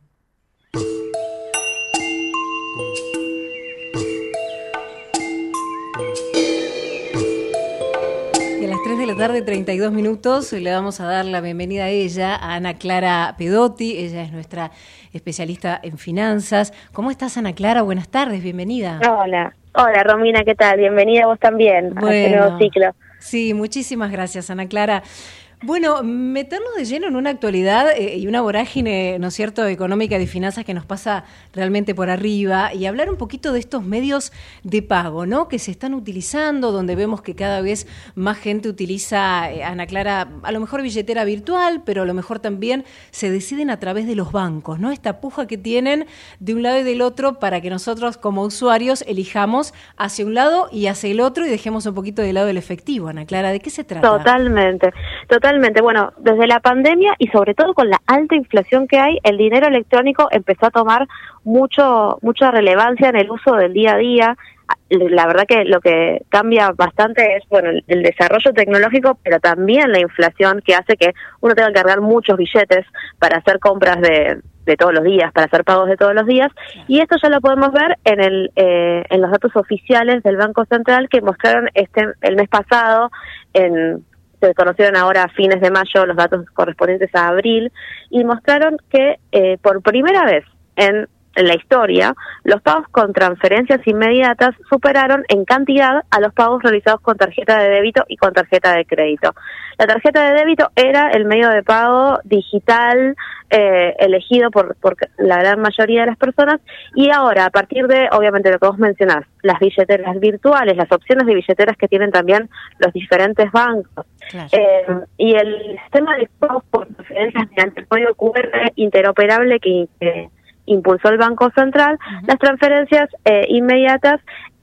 Y a las 3 de la tarde, 32 minutos, le vamos a dar la bienvenida a ella, a Ana Clara Pedotti. Ella es nuestra especialista en finanzas. ¿Cómo estás, Ana Clara? Buenas tardes, bienvenida. Hola, hola Romina, ¿qué tal? Bienvenida vos también a este nuevo ciclo. Sí, muchísimas gracias, Ana Clara. Bueno, meternos de lleno en una actualidad eh, y una vorágine, ¿no es cierto?, económica de finanzas que nos pasa realmente por arriba y hablar un poquito de estos medios de pago, ¿no?, que se están utilizando, donde vemos que cada vez más gente utiliza, eh, Ana Clara, a lo mejor billetera virtual, pero a lo mejor también se deciden a través de los bancos, ¿no?, esta puja que tienen de un lado y del otro para que nosotros como usuarios elijamos hacia un lado y hacia el otro y dejemos un poquito de lado el efectivo, Ana Clara, ¿de qué se trata? Totalmente, totalmente. Bueno, desde la pandemia y sobre todo con la alta inflación que hay, el dinero electrónico empezó a tomar mucho mucha relevancia en el uso del día a día. La verdad que lo que cambia bastante es bueno el, desarrollo tecnológico, pero también la inflación que hace que uno tenga que cargar muchos billetes para hacer compras de, de todos los días, para hacer pagos de todos los días. Y esto ya lo podemos ver en, el, eh, en los datos oficiales del Banco Central que mostraron este el mes pasado en se conocieron ahora a fines de mayo los datos correspondientes a abril y mostraron que eh, por primera vez en, la historia los pagos con transferencias inmediatas superaron en cantidad a los pagos realizados con tarjeta de débito y con tarjeta de crédito. La tarjeta de débito era el medio de pago digital eh, elegido por, por la gran mayoría de las personas y ahora a partir de obviamente lo que vos mencionás las billeteras virtuales las opciones de billeteras que tienen también los diferentes bancos eh, y el sistema de pagos por transferencias mediante el código QR interoperable que, impulsó el Banco Central, las transferencias eh, inmediatas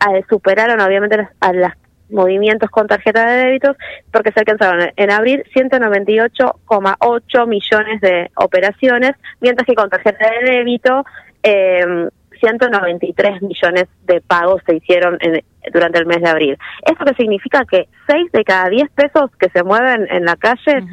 eh, superaron obviamente a las movimientos con tarjeta de débitos porque se alcanzaron en abril 198,8 millones de operaciones, mientras que con tarjeta de débito eh, 193 millones de pagos se hicieron en, durante el mes de abril. ¿Esto que significa? Que 6 de cada 10 pesos que se mueven en la calle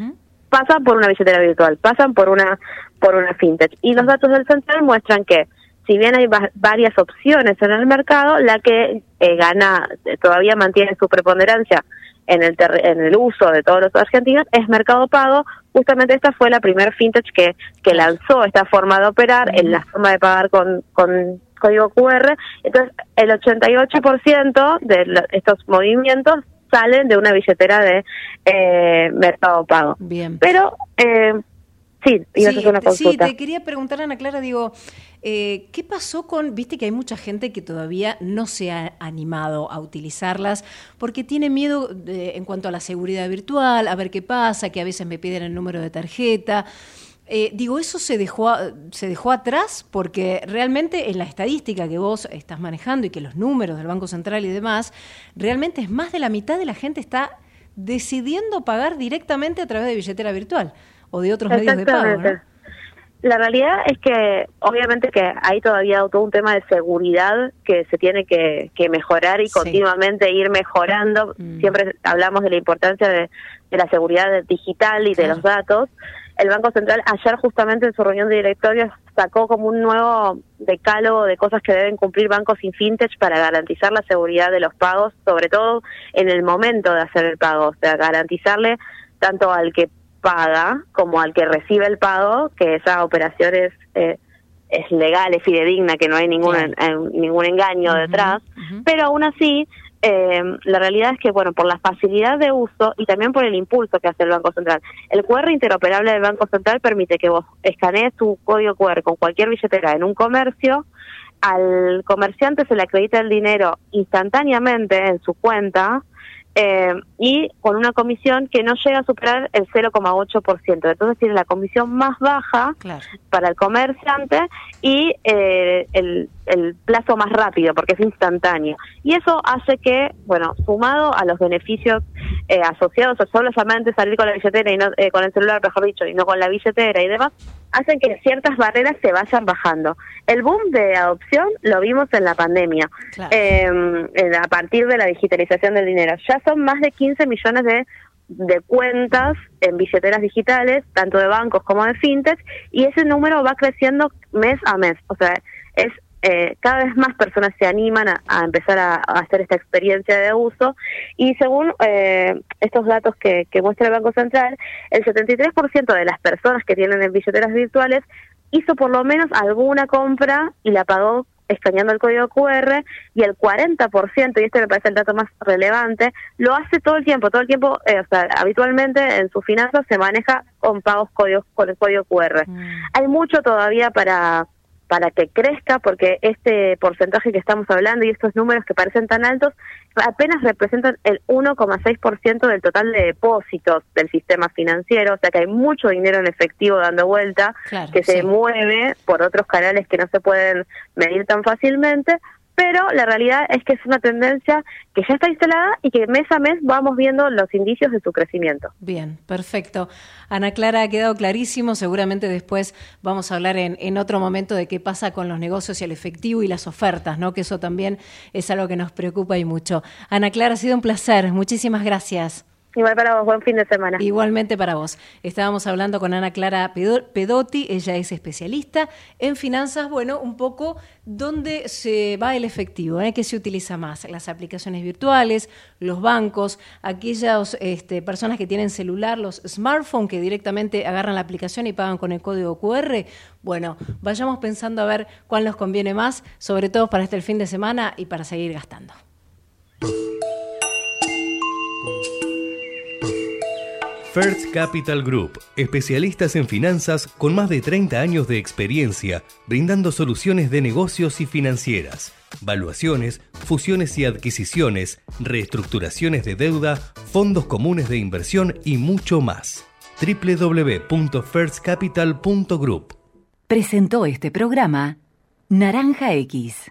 pasan por una billetera virtual, pasan por una por una fintech. Y los datos del central muestran que si bien hay varias opciones en el mercado, la que eh, gana, todavía mantiene su preponderancia en el, en el uso de todos los argentinos es Mercado Pago. Justamente esta fue la primer fintech que, que lanzó esta forma de operar, en la forma de pagar con, con código QR. Entonces, el 88% de estos movimientos salen de una billetera de eh, Mercado Pago. Bien. Pero, eh, sí, iba a hacer una consulta. Sí, te quería preguntar, Ana Clara, digo, eh, ¿Qué pasó con, viste que hay mucha gente que todavía no se ha animado a utilizarlas porque tiene miedo en cuanto a la seguridad virtual, a ver qué pasa, que a veces me piden el número de tarjeta? Eh, digo, eso se dejó, se dejó atrás porque realmente en la estadística que vos estás manejando y que los números del Banco Central y demás, realmente es más de la mitad de la gente está decidiendo pagar directamente a través de billetera virtual o de otros medios de pago. La realidad es que obviamente que hay todavía todo un tema de seguridad que se tiene que, mejorar y continuamente ir mejorando. Mm. Siempre hablamos de la importancia de, la seguridad digital y de los datos. El Banco Central ayer justamente en su reunión de directorios sacó como un nuevo decálogo de cosas que deben cumplir bancos sin fintech para garantizar la seguridad de los pagos, sobre todo en el momento de hacer el pago, o sea, garantizarle tanto al que paga como al que recibe el pago, que esa operación es, eh, es legal, es fidedigna, que no hay ningún, ningún engaño detrás, pero aún así eh, la realidad es que, bueno, por la facilidad de uso y también por el impulso que hace el Banco Central, el QR interoperable del Banco Central permite que vos escanees tu código QR con cualquier billetera en un comercio, al comerciante se le acredita el dinero instantáneamente en su cuenta, eh, y con una comisión que no llega a superar el 0,8%. Entonces tiene la comisión más baja para el comerciante y eh, el, el plazo más rápido porque es instantáneo. Y eso hace que, bueno, sumado a los beneficios eh, asociados a solamente salir con la billetera y no eh, con el celular, mejor dicho, y no con la billetera y demás, hacen que ciertas barreras se vayan bajando. El boom de adopción lo vimos en la pandemia, em, a partir de la digitalización del dinero. Ya son más de 15 millones de de cuentas en billeteras digitales, tanto de bancos como de fintech, y ese número va creciendo mes a mes. O sea, es eh, cada vez más personas se animan a, empezar a, hacer esta experiencia de uso y según eh, estos datos que, muestra el Banco Central, el 73% de las personas que tienen billeteras virtuales hizo por lo menos alguna compra y la pagó escaneando el código QR y el 40%, y este me parece el dato más relevante, lo hace todo el tiempo, todo el tiempo, eh, o sea, habitualmente en sus finanzas se maneja con pagos códigos, con el código QR. Mm. Hay mucho todavía para para que crezca, porque este porcentaje que estamos hablando y estos números que parecen tan altos apenas representan el 1,6% del total de depósitos del sistema financiero, o sea que hay mucho dinero en efectivo dando vuelta, que se mueve por otros canales que no se pueden medir tan fácilmente, pero la realidad es que es una tendencia que ya está instalada y que mes a mes vamos viendo los indicios de su crecimiento. Bien, perfecto. Ana Clara, ha quedado clarísimo, seguramente después vamos a hablar en, en otro momento de qué pasa con los negocios y el efectivo y las ofertas, ¿no? que eso también es algo que nos preocupa y mucho. Ana Clara, ha sido un placer, muchísimas gracias. Igual para vos, buen fin de semana. Igualmente para vos. Estábamos hablando con Ana Clara Pedotti, ella es especialista en finanzas, bueno, un poco dónde se va el efectivo, ¿eh? qué se utiliza más, las aplicaciones virtuales, los bancos, aquellas este, personas que tienen celular, los smartphones que directamente agarran la aplicación y pagan con el código QR. Bueno, vayamos pensando a ver cuál nos conviene más, sobre todo para este fin de semana y para seguir gastando. First Capital Group, especialistas en finanzas con más de 30 años de experiencia, brindando soluciones de negocios y financieras, valuaciones, fusiones y adquisiciones, reestructuraciones de deuda, fondos comunes de inversión y mucho más. www.firstcapital.group. Presentó este programa Naranja X.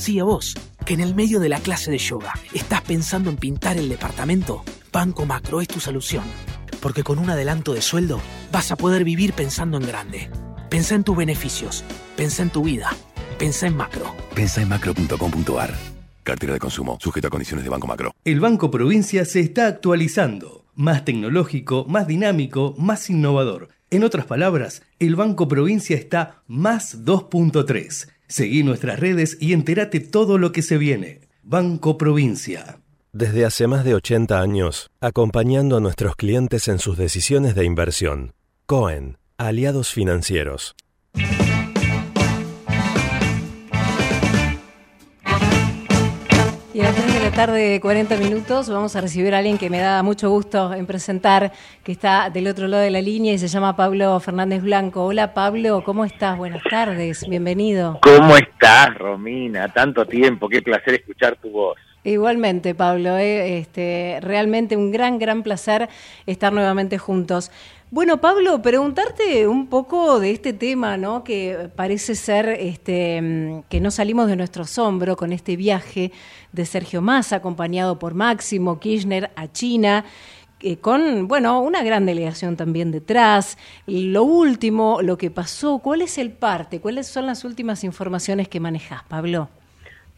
Sí, a vos, que en el medio de la clase de yoga estás pensando en pintar el departamento. Banco Macro es tu solución, porque con un adelanto de sueldo vas a poder vivir pensando en grande. Pensa en tus beneficios, pensa en tu vida, pensa en macro. Pensa en macro.com.ar. Cartera de consumo, sujeto a condiciones de Banco Macro. El Banco Provincia se está actualizando, más tecnológico, más dinámico, más innovador. En otras palabras, el Banco Provincia está más 2.3 Seguí nuestras redes y entérate todo lo que se viene. Banco Provincia. Desde hace más de 80 años, acompañando a nuestros clientes en sus decisiones de inversión. Cohen, Aliados Financieros. Y a las 3 de la tarde, 40 minutos, vamos a recibir a alguien que me da mucho gusto en presentar, que está del otro lado de la línea y se llama Pablo Fernández Blanco. Hola Pablo, ¿cómo estás? Buenas tardes, bienvenido. ¿Cómo estás, Romina? Tanto tiempo, qué placer escuchar tu voz. Igualmente, Pablo, eh, este, realmente un gran, gran placer estar nuevamente juntos. Bueno, Pablo, preguntarte un poco de este tema, ¿no? Que parece ser este, mm, que no salimos de nuestro asombro con este viaje de Sergio Massa, acompañado por Máximo Kirchner a China. Eh, con, bueno, una gran delegación también detrás. Lo último, lo que pasó, ¿cuál es el parte? ¿Cuáles son las últimas informaciones que manejas, Pablo?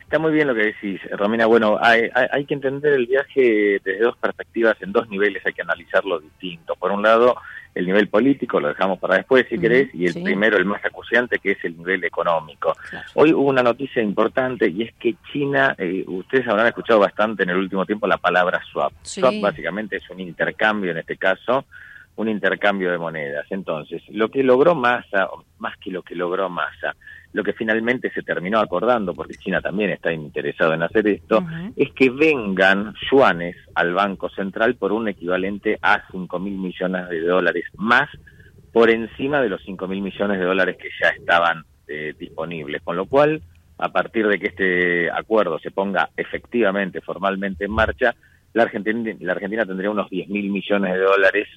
Está muy bien lo que decís, Romina. Bueno, hay, hay, que entender el viaje desde dos perspectivas, en dos niveles hay que analizarlo distinto. Por un lado, el nivel político, lo dejamos para después si querés, y el primero, el más acuciante, que es el nivel económico. Hoy hubo una noticia importante y es que China, eh, ustedes habrán escuchado bastante en el último tiempo la palabra swap. Swap básicamente es un intercambio, en este caso, un intercambio de monedas. Entonces, lo que logró Massa, más que lo que logró Massa, lo que finalmente se terminó acordando, porque China también está interesado en hacer esto, es que vengan yuanes al Banco Central por un equivalente a 5 mil millones de dólares más por encima de los 5 mil millones de dólares que ya estaban eh, disponibles. Con lo cual, a partir de que este acuerdo se ponga efectivamente, formalmente en marcha, la Argentina, la Argentina tendría unos 10 mil millones de dólares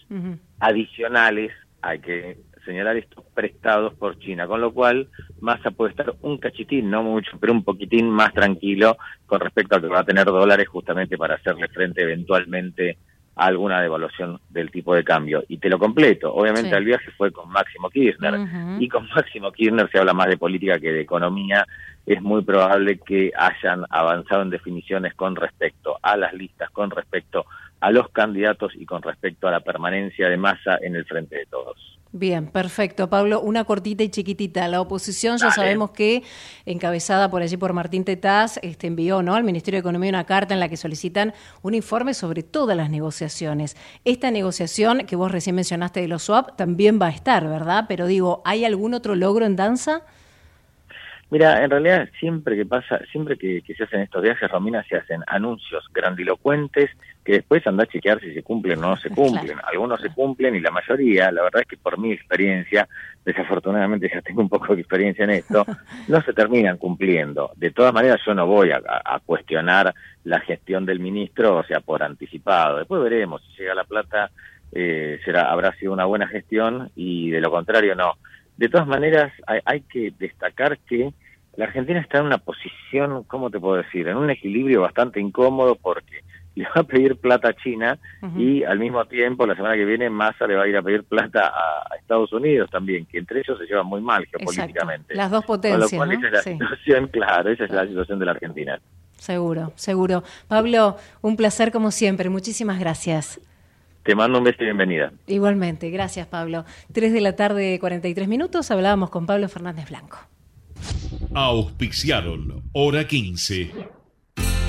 adicionales, hay que señalar estos prestados por China, con lo cual Massa puede estar un cachitín, no mucho, pero un poquitín más tranquilo con respecto a que va a tener dólares justamente para hacerle frente eventualmente a alguna devaluación del tipo de cambio. Y te lo completo, obviamente Sí. el viaje fue con Máximo Kirchner, y con Máximo Kirchner se habla más de política que de economía, es muy probable que hayan avanzado en definiciones con respecto a las listas, con respecto a los candidatos y con respecto a la permanencia de masa en el frente de todos. Bien, perfecto. Pablo, una cortita y chiquitita. La oposición ya Dale. sabemos que, encabezada por allí por Martín Tetaz, este, envió ¿no? al Ministerio de Economía una carta en la que solicitan un informe sobre todas las negociaciones. Esta negociación que vos recién mencionaste de los swap también va a estar, ¿verdad? Pero digo, ¿hay algún otro logro en danza? Mira, en realidad siempre que pasa, siempre que, que se hacen estos viajes, Romina, se hacen anuncios grandilocuentes que después anda a chequear si se cumplen o no se cumplen. Algunos se cumplen y la mayoría, la verdad es que por mi experiencia, desafortunadamente ya tengo un poco de experiencia en esto, no se terminan cumpliendo. De todas maneras, yo no voy a, a- a cuestionar la gestión del ministro, o sea, por anticipado. Después veremos si llega la plata, eh, será habrá sido una buena gestión y de lo contrario no. De todas maneras, hay, hay que destacar que la Argentina está en una posición, ¿cómo te puedo decir? En un equilibrio bastante incómodo porque le va a pedir plata a China y al mismo tiempo la semana que viene Massa le va a ir a pedir plata a, a Estados Unidos también, que entre ellos se llevan muy mal geopolíticamente. Las dos Con lo potencias, cual ¿no? esa es la Sí. situación, claro, esa es la situación de la Argentina. Seguro, seguro. Pablo, un placer como siempre. Muchísimas gracias. Te mando un beso y bienvenida. Igualmente, gracias Pablo. Tres de la tarde, 43 minutos, hablábamos con Pablo Fernández Blanco. Auspiciaron Hora 15.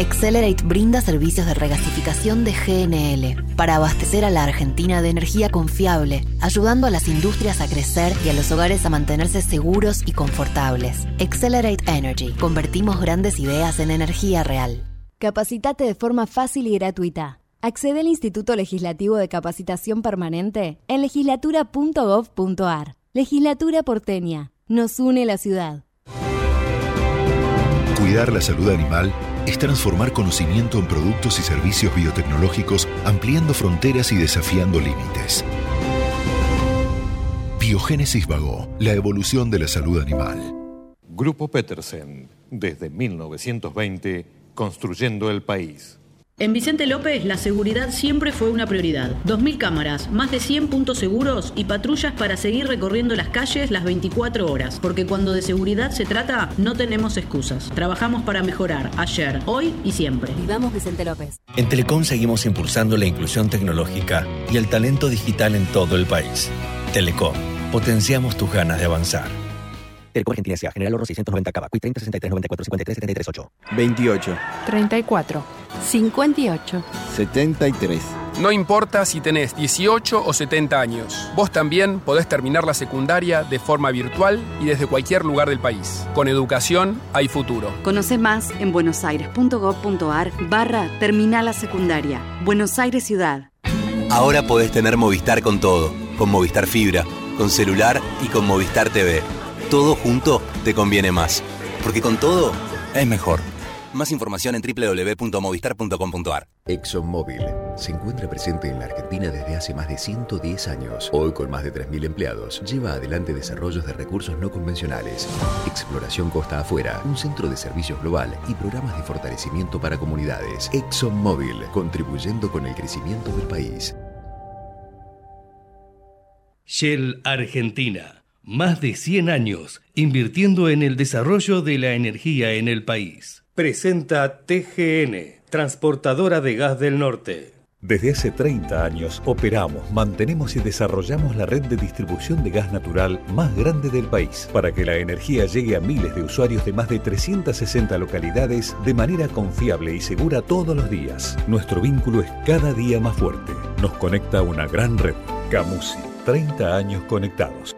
Accelerate brinda servicios de regasificación de GNL para abastecer a la Argentina de energía confiable, ayudando a las industrias a crecer y a los hogares a mantenerse seguros y confortables. Accelerate Energy. Convertimos grandes ideas en energía real. Capacitate de forma fácil y gratuita. Accede al Instituto Legislativo de Capacitación Permanente en legislatura.gov.ar. Legislatura porteña. Nos une la ciudad. Cuidar la salud animal es transformar conocimiento en productos y servicios biotecnológicos, ampliando fronteras y desafiando límites. Biogénesis Vago, la evolución de la salud animal. Grupo Petersen, desde 1920, construyendo el país. En Vicente López, la seguridad siempre fue una prioridad. 2.000 cámaras, más de 100 puntos seguros y patrullas para seguir recorriendo las calles las 24 horas. Porque cuando de seguridad se trata, no tenemos excusas. Trabajamos para mejorar ayer, hoy y siempre. Vivamos Vicente López. En Telecom seguimos impulsando la inclusión tecnológica y el talento digital en todo el país. Telecom, potenciamos tus ganas de avanzar. Telecom Argentina. General Oro 690 Cava. Quick 30 63 94 53 73 8. 28, 34, 58. 73. No importa si tenés 18 o 70 años, vos también podés terminar la secundaria de forma virtual y desde cualquier lugar del país. Con educación hay futuro. Conoce más en buenosaires.gov.ar barra Terminal la Secundaria. Buenos Aires Ciudad. Ahora podés tener Movistar con todo, con Movistar Fibra, con celular y con Movistar TV. Todo junto te conviene más, porque con todo es mejor. Más información en www.movistar.com.ar. ExxonMobil se encuentra presente en la Argentina desde hace más de 110 años. Hoy, con más de 3.000 empleados, lleva adelante desarrollos de recursos no convencionales, exploración costa afuera, un centro de servicios global y programas de fortalecimiento para comunidades. ExxonMobil, contribuyendo con el crecimiento del país. Shell Argentina. Más de 100 años invirtiendo en el desarrollo de la energía en el país. Presenta TGN, Transportadora de Gas del Norte. Desde hace 30 años operamos, mantenemos y desarrollamos la red de distribución de gas natural más grande del país para que la energía llegue a miles de usuarios de más de 360 localidades de manera confiable y segura todos los días. Nuestro vínculo es cada día más fuerte. Nos conecta a una gran red. Camusi, 30 años conectados.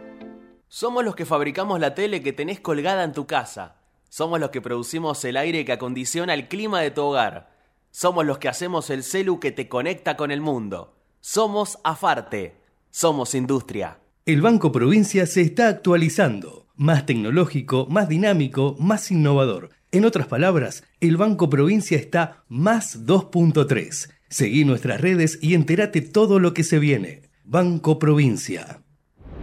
Somos los que fabricamos la tele que tenés colgada en tu casa. Somos los que producimos el aire que acondiciona el clima de tu hogar. Somos los que hacemos el celu que te conecta con el mundo. Somos Afarte. Somos industria. El Banco Provincia se está actualizando. Más tecnológico, más dinámico, más innovador. En otras palabras, el Banco Provincia está más 2.3. Seguí nuestras redes y entérate todo lo que se viene. Banco Provincia.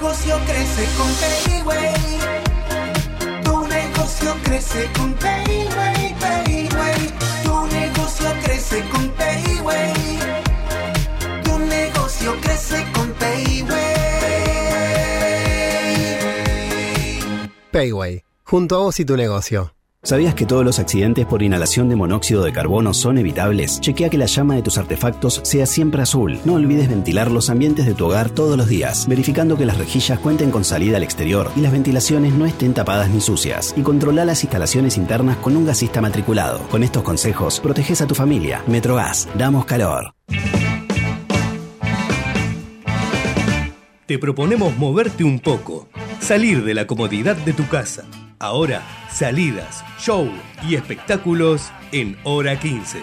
Negocio crece con Payway. Tu negocio crece con Payway, Payway. Tu negocio crece con Payway. Tu negocio crece con Payway. Payway, junto a vos y tu negocio. ¿Sabías que todos los accidentes por inhalación de monóxido de carbono son evitables? Chequea que la llama de tus artefactos sea siempre azul. No olvides ventilar los ambientes de tu hogar todos los días, verificando que las rejillas cuenten con salida al exterior y las ventilaciones no estén tapadas ni sucias. Y controla las instalaciones internas con un gasista matriculado. Con estos consejos, proteges a tu familia. Metrogas, damos calor. Te proponemos moverte un poco, salir de la comodidad de tu casa. Ahora, salidas, show y espectáculos en hora 15.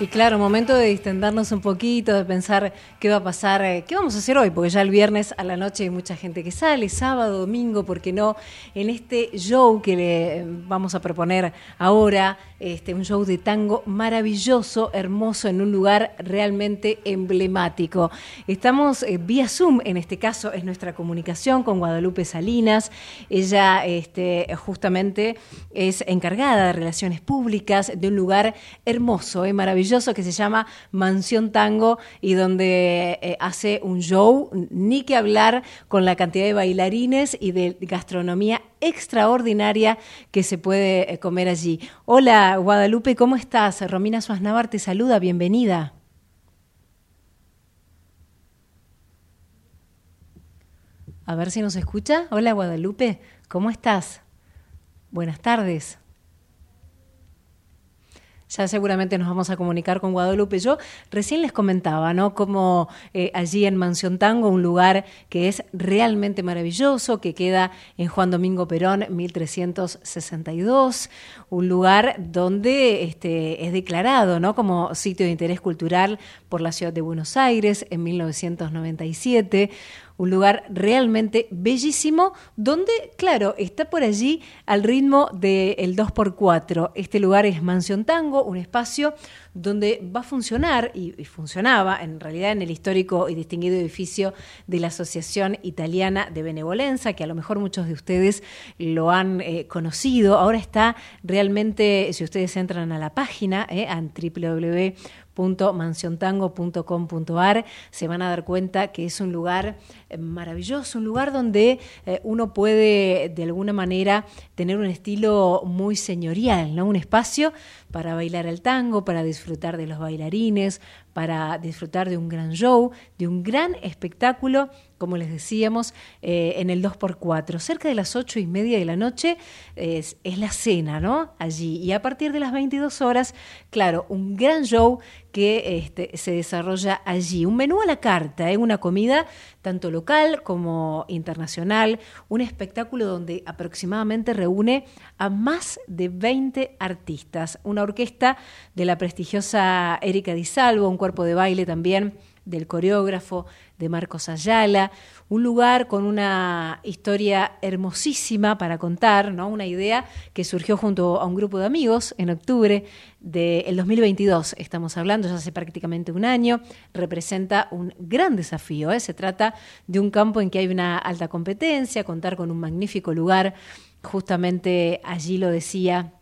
Y claro, momento de distendernos un poquito, de pensar qué va a pasar, eh, qué vamos a hacer hoy, porque ya el viernes a la noche hay mucha gente que sale, sábado, domingo, ¿por qué no? En este show que le vamos a proponer ahora, este, un show de tango maravilloso, hermoso, en un lugar realmente emblemático. Estamos eh, vía Zoom, en este caso es nuestra comunicación con Guadalupe Salinas. Ella este, justamente es encargada de relaciones públicas de un lugar hermoso, eh, maravilloso que se llama Mansión Tango y donde eh, hace un show, ni que hablar con la cantidad de bailarines y de gastronomía extraordinaria que se puede eh, comer allí. Hola Guadalupe, ¿cómo estás? Romina Suaznavar te saluda, bienvenida. A ver si nos escucha. Hola Guadalupe, ¿cómo estás? Buenas tardes ya seguramente nos vamos a comunicar con Guadalupe. Yo recién les comentaba, ¿no? Como eh, allí en Mansión Tango, un lugar que es realmente maravilloso, que queda en Juan Domingo Perón, 1362, un lugar donde este, es declarado, ¿no? Como sitio de interés cultural por la ciudad de Buenos Aires en 1997 un lugar realmente bellísimo, donde, claro, está por allí al ritmo del 2x4. Este lugar es Mansión Tango, un espacio donde va a funcionar, y, funcionaba en realidad en el histórico y distinguido edificio de la Asociación Italiana de Benevolencia, que a lo mejor muchos de ustedes lo han eh, conocido. Ahora está realmente, si ustedes entran a la página, eh, a www mansiontango.com.ar se van a dar cuenta que es un lugar eh, maravilloso, un lugar donde eh, uno puede de alguna manera tener un estilo muy señorial, ¿no? Un espacio para bailar el tango, para disfrutar de los bailarines, para disfrutar de un gran show, de un gran espectáculo, como les decíamos, eh, en el 2x4. Cerca de las 8 y media de la noche es, la cena, ¿no? Allí. Y a partir de las 22 horas, claro, un gran show que este, se desarrolla allí. Un menú a la carta, ¿eh? una comida tanto local como internacional, un espectáculo donde aproximadamente reúne a más de 20 artistas, una orquesta de la prestigiosa Erika Di Salvo, un cuerpo de baile también del coreógrafo, de Marcos Ayala, un lugar con una historia hermosísima para contar, ¿no? una idea que surgió junto a un grupo de amigos en octubre del 2022, estamos hablando ya hace prácticamente un año, representa un gran desafío, ¿eh? se trata de un campo en que hay una alta competencia, contar con un magnífico lugar, justamente allí lo decía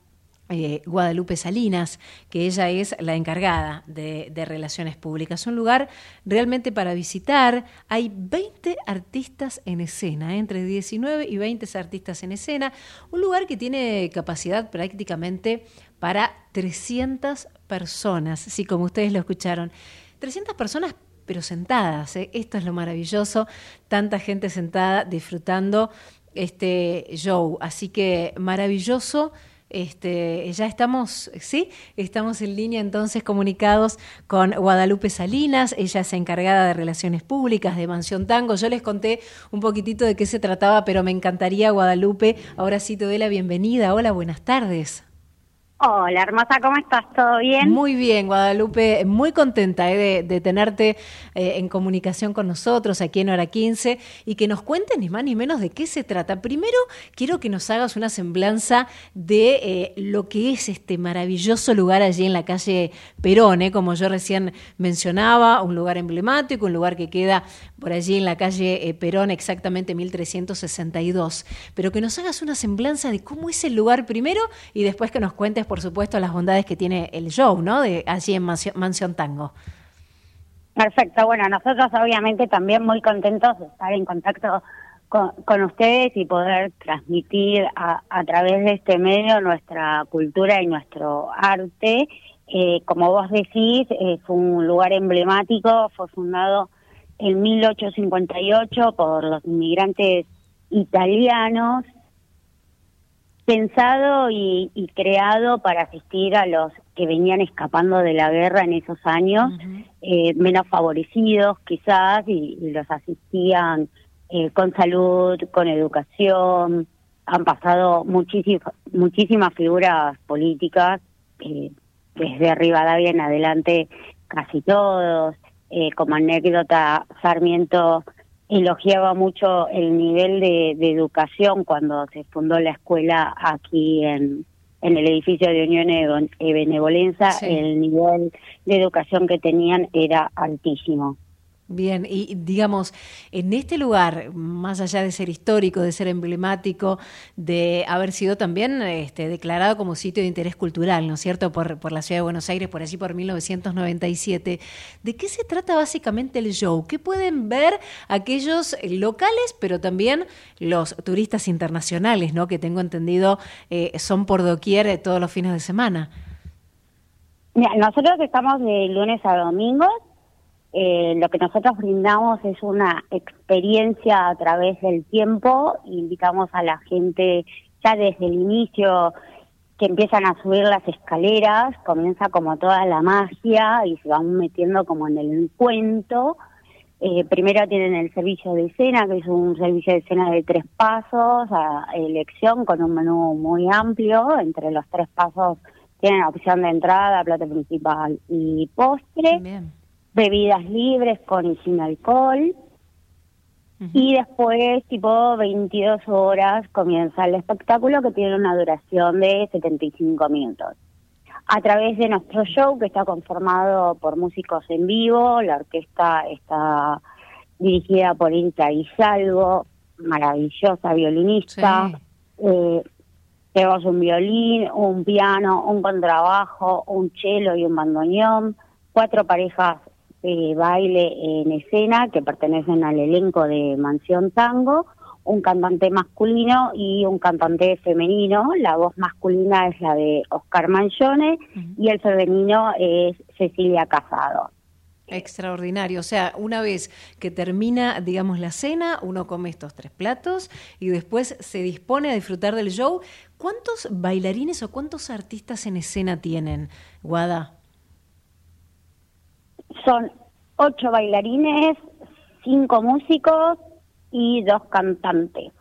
eh, Guadalupe Salinas, que ella es la encargada de, relaciones públicas. Un lugar realmente para visitar. Hay 20 artistas en escena, ¿eh? entre 19 y 20 artistas en escena. Un lugar que tiene capacidad prácticamente para 300 personas, sí, como ustedes lo escucharon. 300 personas pero sentadas, ¿eh? esto es lo maravilloso, tanta gente sentada disfrutando este show, así que maravilloso este, ya estamos, sí, estamos en línea entonces comunicados con Guadalupe Salinas, ella es encargada de Relaciones Públicas de Mansión Tango. Yo les conté un poquitito de qué se trataba, pero me encantaría, Guadalupe, ahora sí te doy la bienvenida. Hola, buenas tardes. Hola, hermosa, ¿cómo estás? ¿Todo bien? Muy bien, Guadalupe, muy contenta eh, de, tenerte eh, en comunicación con nosotros aquí en Hora 15 y que nos cuentes ni más ni menos de qué se trata. Primero, quiero que nos hagas una semblanza de eh, lo que es este maravilloso lugar allí en la calle Perón, como yo recién mencionaba, un lugar emblemático, un lugar que queda por allí en la calle Perón, exactamente 1362. Pero que nos hagas una semblanza de cómo es el lugar primero y después que nos cuentes por supuesto, las bondades que tiene el show, ¿no? De allí en Mansión, Tango. Perfecto, bueno, nosotros obviamente también muy contentos de estar en contacto con, ustedes y poder transmitir a, través de este medio nuestra cultura y nuestro arte. Eh, como vos decís, es un lugar emblemático, fue fundado en 1858 por los inmigrantes italianos pensado y, creado para asistir a los que venían escapando de la guerra en esos años, eh, menos favorecidos quizás, y, los asistían eh, con salud, con educación. Han pasado muchísimas muchísimas figuras políticas, eh, desde Rivadavia en adelante casi todos. como anécdota, Sarmiento elogiaba mucho el nivel de, educación cuando se fundó la escuela aquí en, en el edificio de Unión y Benevolencia, el nivel de educación que tenían era altísimo. Bien, y digamos, en este lugar, más allá de ser histórico, de ser emblemático, de haber sido también este, declarado como sitio de interés cultural, ¿no es cierto?, por, por la ciudad de Buenos Aires, por allí por 1997, ¿de qué se trata básicamente el show? ¿Qué pueden ver aquellos locales, pero también los turistas internacionales, ¿no?, que tengo entendido eh, son por doquier eh, todos los fines de semana. Mira, nosotros estamos de lunes a domingo eh, lo que nosotros brindamos es una experiencia a través del tiempo, invitamos a la gente ya desde el inicio que empiezan a subir las escaleras, comienza como toda la magia y se van metiendo como en el cuento. Eh, primero tienen el servicio de escena, que es un servicio de escena de tres pasos, a elección con un menú muy amplio. Entre los tres pasos tienen opción de entrada, plato principal y postre bebidas libres con y sin alcohol. Y después, tipo 22 horas, comienza el espectáculo que tiene una duración de 75 minutos. A través de nuestro show, que está conformado por músicos en vivo, la orquesta está dirigida por Inta Salvo, maravillosa violinista. Eh, tenemos un violín, un piano, un contrabajo, un cello y un bandoneón, cuatro parejas eh, baile en escena que pertenecen al elenco de Mansión Tango, un cantante masculino y un cantante femenino. La voz masculina es la de Oscar Manchone y el femenino es Cecilia Casado. Extraordinario. O sea, una vez que termina, digamos, la cena, uno come estos tres platos y después se dispone a disfrutar del show. ¿Cuántos bailarines o cuántos artistas en escena tienen, Guada? Son ocho bailarines, cinco músicos y dos cantantes.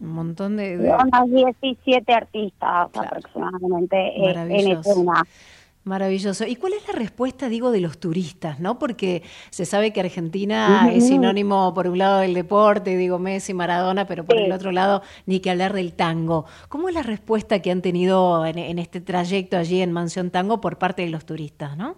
Un montón de... Unos 17 artistas aproximadamente eh, en escena. Maravilloso. ¿Y cuál es la respuesta, digo, de los turistas, no? Porque se sabe que Argentina es sinónimo, por un lado, del deporte, digo Messi, Maradona, pero por el otro lado, ni que hablar del tango. ¿Cómo es la respuesta que han tenido en, en este trayecto allí en Mansión Tango por parte de los turistas, no?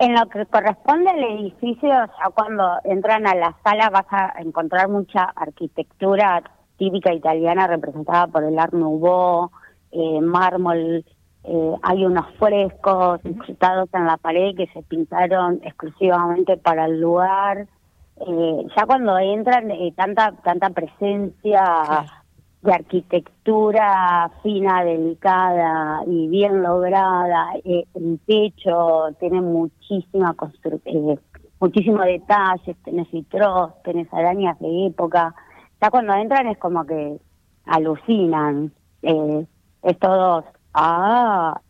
En lo que corresponde al edificio, ya cuando entran a la sala vas a encontrar mucha arquitectura típica italiana representada por el Art Nouveau, eh, mármol, eh, hay unos frescos incrustados en la pared que se pintaron exclusivamente para el lugar. Eh, ya cuando entran, eh, tanta tanta presencia de arquitectura fina, delicada y bien lograda. Eh, el techo tiene muchísima construcción, muchísimos detalles, tenés vitros, tenés arañas de época. Ya cuando entran es como que alucinan. Eh, es todo, ah,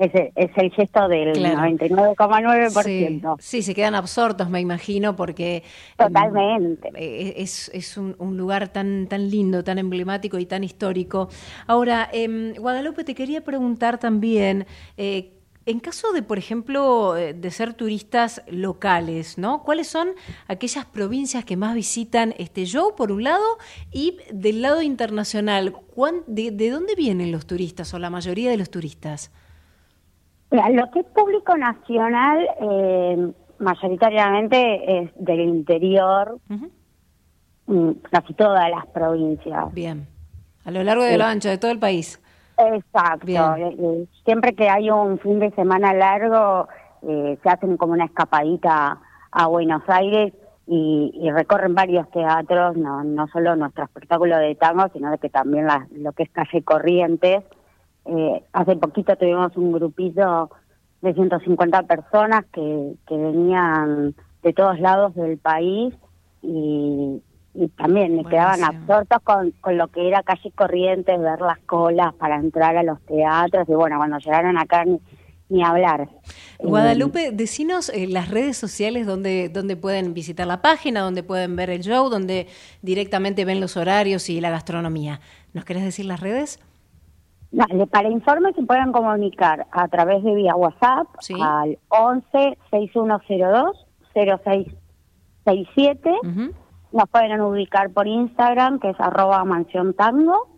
es, es el gesto del 99,9%. Sí, se quedan absortos, me imagino, porque... Totalmente. Eh, es, es un, un, lugar tan, tan lindo, tan emblemático y tan histórico. Ahora, eh, Guadalupe, te quería preguntar también... Eh, en caso de, por ejemplo, eh, de ser turistas locales, ¿no? ¿Cuáles son aquellas provincias que más visitan este show, por un lado, y del lado internacional? De, ¿De dónde vienen los turistas o la mayoría de los turistas? Lo que es público nacional, eh, mayoritariamente es del interior, mm, casi todas las provincias. Bien. A lo largo de lo ancho de todo el país. Exacto. Eh, eh, siempre que hay un fin de semana largo, eh, se hacen como una escapadita a Buenos Aires y, y, recorren varios teatros, no, no solo nuestro espectáculo de tango, sino de que también la, lo que es calle Corrientes. Eh, hace poquito tuvimos un grupito de 150 personas que, que venían de todos lados del país y, y también me quedaban absortos con, con lo que era calle Corrientes, ver las colas para entrar a los teatros y bueno, cuando llegaron acá ni, ni hablar. Guadalupe, decinos eh, las redes sociales donde, donde pueden visitar la página, donde pueden ver el show, donde directamente ven los horarios y la gastronomía. ¿Nos querés decir las redes? Para informes se pueden comunicar a través de vía WhatsApp ¿Sí? al 11 6102 0667. Uh -huh. Nos pueden ubicar por Instagram, que es arroba mansión tango,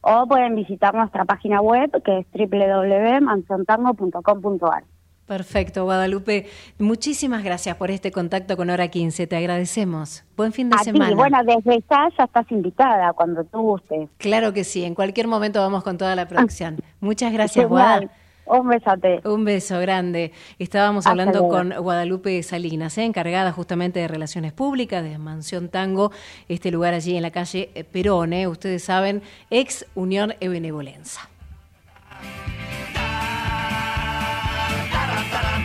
o pueden visitar nuestra página web, que es www.mansiontango.com.ar. Perfecto, Guadalupe. Muchísimas gracias por este contacto con Hora 15. Te agradecemos. Buen fin de A semana. Ti. Bueno, desde ya ya estás invitada cuando tú gustes. Claro que sí. En cualquier momento vamos con toda la producción. Muchas gracias, Guadalupe. Un besote. Un beso grande. Estábamos Hasta hablando luego. con Guadalupe Salinas, ¿eh? encargada justamente de Relaciones Públicas de Mansión Tango, este lugar allí en la calle Perón, ¿eh? ustedes saben, ex Unión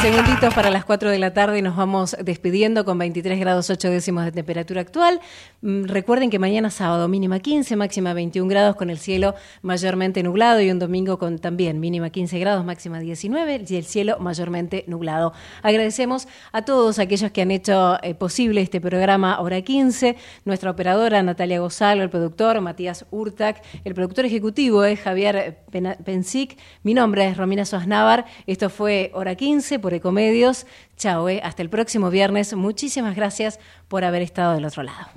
Segunditos para las 4 de la tarde y nos vamos despidiendo con 23 grados 8 décimos de temperatura actual. Recuerden que mañana sábado mínima 15, máxima 21 grados con el cielo mayormente nublado y un domingo con también mínima 15 grados, máxima 19 y el cielo mayormente nublado. Agradecemos a todos aquellos que han hecho eh, posible este programa Hora 15, nuestra operadora Natalia Gozalo, el productor Matías Urtac, el productor ejecutivo es Javier Pensic, mi nombre es Romina Sosnávar, esto fue Hora 15 por Ecomedios. Chao, eh. hasta el próximo viernes. Muchísimas gracias por haber estado del otro lado.